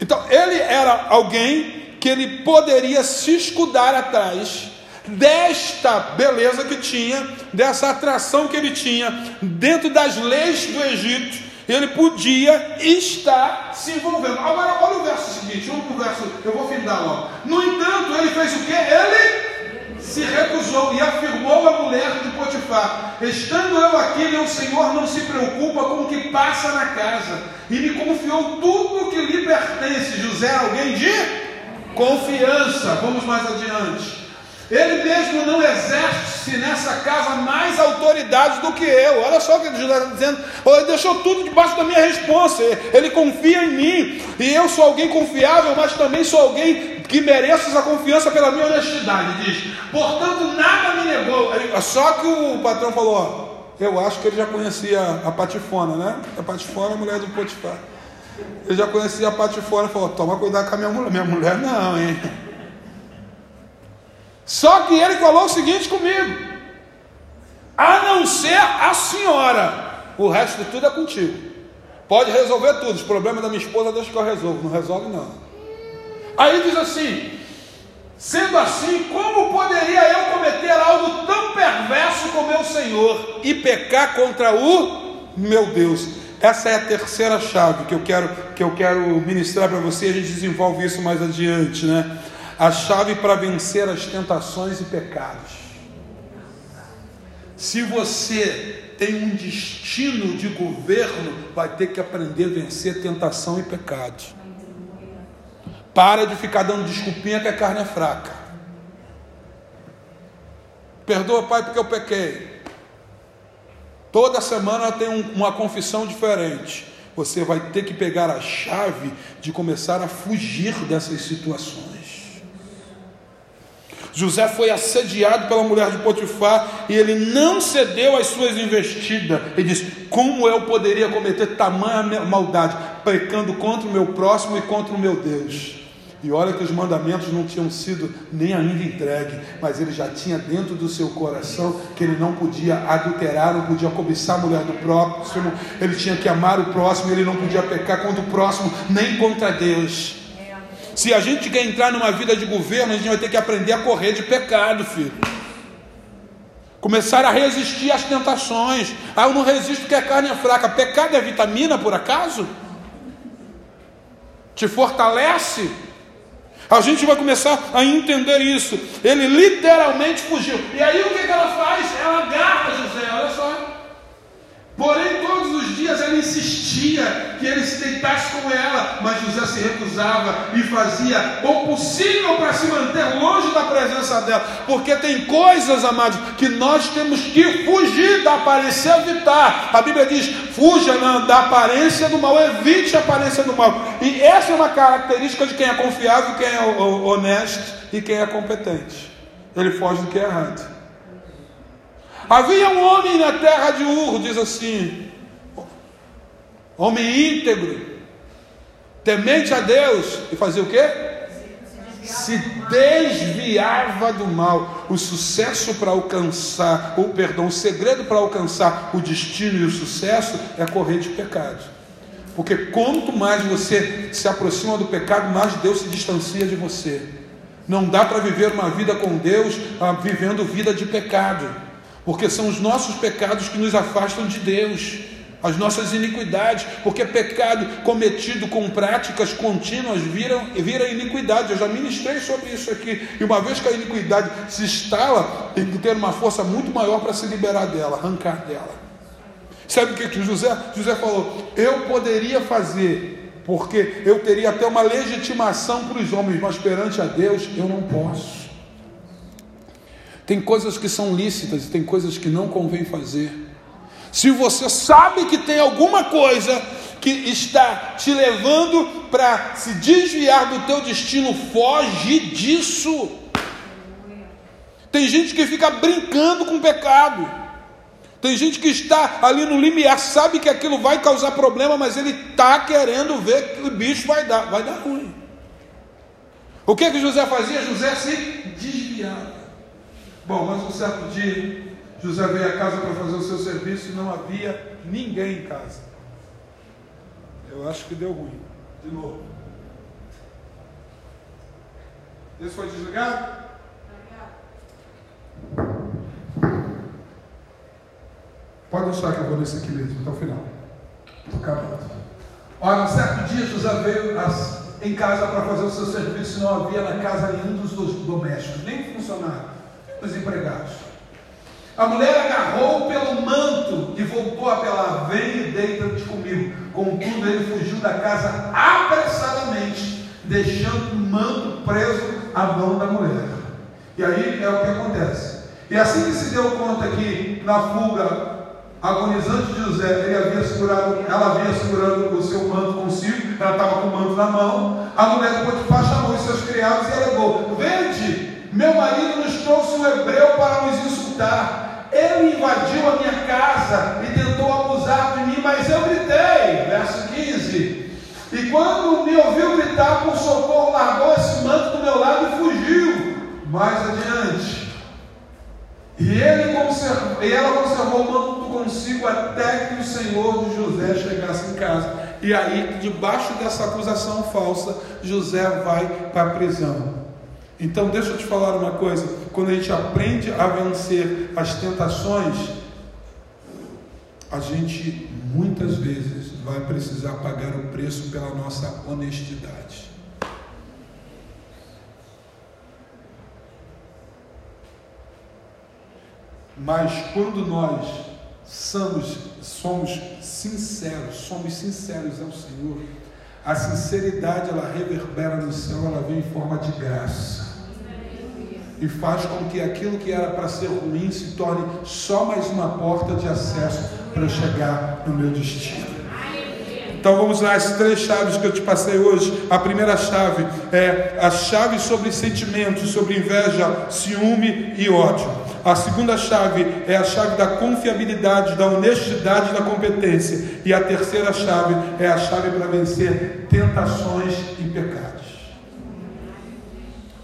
Então, ele era alguém que ele poderia se escudar atrás desta beleza que tinha, dessa atração que ele tinha dentro das leis do Egito, ele podia estar se envolvendo. Agora, olha o verso seguinte, vamos para o verso, eu vou findar logo. No entanto, ele fez o que? Ele se recusou e afirmou a mulher de Potifar: Estando eu aqui, meu senhor não se preocupa com o que passa na casa, e me confiou tudo o que lhe pertence. José, alguém de confiança. Vamos mais adiante. Ele mesmo não exerce nessa casa mais autoridade do que eu. Olha só o que José está dizendo. Ele deixou tudo debaixo da minha resposta. Ele confia em mim. E eu sou alguém confiável, mas também sou alguém que mereço essa confiança pela minha honestidade. Diz, portanto, nada me negou. Só que o patrão falou: ó, eu acho que ele já conhecia a Patifona, né? A Patifona é a mulher do Potifar. Ele já conhecia a Patifona e falou: toma cuidado com a minha mulher. Minha mulher não, hein? Só que ele falou o seguinte comigo: a não ser a senhora, o resto de tudo é contigo. Pode resolver tudo. Os problemas da minha esposa, deixa que eu resolvo. Não resolve, não. Aí diz assim: sendo assim, como poderia eu cometer algo tão perverso com meu Senhor e pecar contra o meu Deus? Essa é a terceira chave que eu quero que eu quero ministrar para você. A gente desenvolve isso mais adiante, né? A chave para vencer as tentações e pecados. Se você tem um destino de governo, vai ter que aprender a vencer tentação e pecado. Para de ficar dando desculpinha que a carne é fraca. Perdoa, pai, porque eu pequei. Toda semana tem uma confissão diferente. Você vai ter que pegar a chave de começar a fugir dessas situações. José foi assediado pela mulher de Potifar e ele não cedeu às suas investidas. Ele disse: Como eu poderia cometer tamanha maldade, pecando contra o meu próximo e contra o meu Deus? E olha que os mandamentos não tinham sido nem ainda entregue, mas ele já tinha dentro do seu coração que ele não podia adulterar, não podia cobiçar a mulher do próximo, ele tinha que amar o próximo, ele não podia pecar contra o próximo, nem contra Deus. Se a gente quer entrar numa vida de governo, a gente vai ter que aprender a correr de pecado, filho. Começar a resistir às tentações. Ah, eu não resisto porque a carne é fraca. Pecado é vitamina, por acaso? Te fortalece? A gente vai começar a entender isso. Ele literalmente fugiu. E aí o que, ela faz? Ela agarra José. Porém, todos os dias ela insistia que ele se deitasse com ela, mas José se recusava e fazia o possível para se manter longe da presença dela, porque tem coisas, amados, que nós temos que fugir da aparência, evitar. A Bíblia diz: fuja da aparência do mal, evite a aparência do mal. E essa é uma característica de quem é confiável, quem é honesto e quem é competente. Ele foge do que é errado. Havia um homem na terra de Ur, diz assim, homem íntegro, temente a Deus, e fazia o quê? Se desviava do mal. O sucesso para alcançar, ou perdão, o segredo para alcançar o destino e o sucesso é correr de pecado. Porque quanto mais você se aproxima do pecado, mais Deus se distancia de você. Não dá para viver uma vida com Deus ah, vivendo vida de pecado porque são os nossos pecados que nos afastam de Deus, as nossas iniquidades, porque pecado cometido com práticas contínuas vira, vira iniquidade. Eu já ministrei sobre isso aqui, e uma vez que a iniquidade se instala, tem que ter uma força muito maior para se liberar dela, arrancar dela. Sabe o que José, José falou? Eu poderia fazer, porque eu teria até uma legitimação para os homens, mas perante a Deus eu não posso. Tem coisas que são lícitas e tem coisas que não convém fazer. Se você sabe que tem alguma coisa que está te levando para se desviar do teu destino, foge disso. Tem gente que fica brincando com o pecado. Tem gente que está ali no limiar, sabe que aquilo vai causar problema, mas ele está querendo ver que o bicho vai dar, vai dar ruim. O que que José fazia? José se desviava. Bom, mas um certo dia, José veio a casa para fazer o seu serviço e não havia ninguém em casa. Eu acho que deu ruim. De novo. Esse foi desligado? Pode deixar que eu vou nesse aqui mesmo, até o final. Estou acabando. Olha, um certo dia José veio em casa para fazer o seu serviço e não havia na casa nenhum dos domésticos, nem funcionário, os empregados. A mulher agarrou pelo manto e voltou a apelar: Vem e deita-te comigo. Contudo, ele fugiu da casa apressadamente, deixando o manto preso à mão da mulher. E aí é o que acontece. E assim que se deu conta que na fuga agonizante de José, ele havia segurado, ela havia segurando o seu manto consigo, ela estava com o manto na mão. A mulher de Potifar chamou os seus criados e Vende, meu marido nos trouxe um hebreu para nos insultar. Ele invadiu a minha casa e tentou abusar de mim, mas eu gritei. Verso 15. E quando me ouviu gritar por socorro, largou esse manto do meu lado e fugiu. Mais adiante. E, ele conservou, e ela conservou o manto consigo até que o Senhor de José chegasse em casa. E aí, debaixo dessa acusação falsa, José vai para a prisão. Então, deixa eu te falar uma coisa: quando a gente aprende a vencer as tentações, a gente muitas vezes vai precisar pagar o preço pela nossa honestidade. Mas quando nós somos, somos sinceros, somos sinceros ao Senhor, a sinceridade ela reverbera no céu, ela vem em forma de graça. E faz com que aquilo que era para ser ruim se torne só mais uma porta de acesso para eu chegar no meu destino. Então vamos lá, as três chaves que eu te passei hoje. A primeira chave é a chave sobre sentimentos, sobre inveja, ciúme e ódio. A segunda chave é a chave da confiabilidade, da honestidade, da competência. E a terceira chave é a chave para vencer tentações e pecados.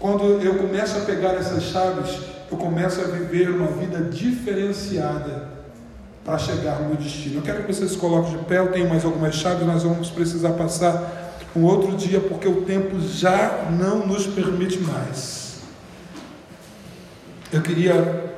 Quando eu começo a pegar essas chaves, eu começo a viver uma vida diferenciada para chegar no meu destino. Eu quero que você se coloque de pé, eu tenho mais algumas chaves, nós vamos precisar passar um outro dia, porque o tempo já não nos permite mais. Eu queria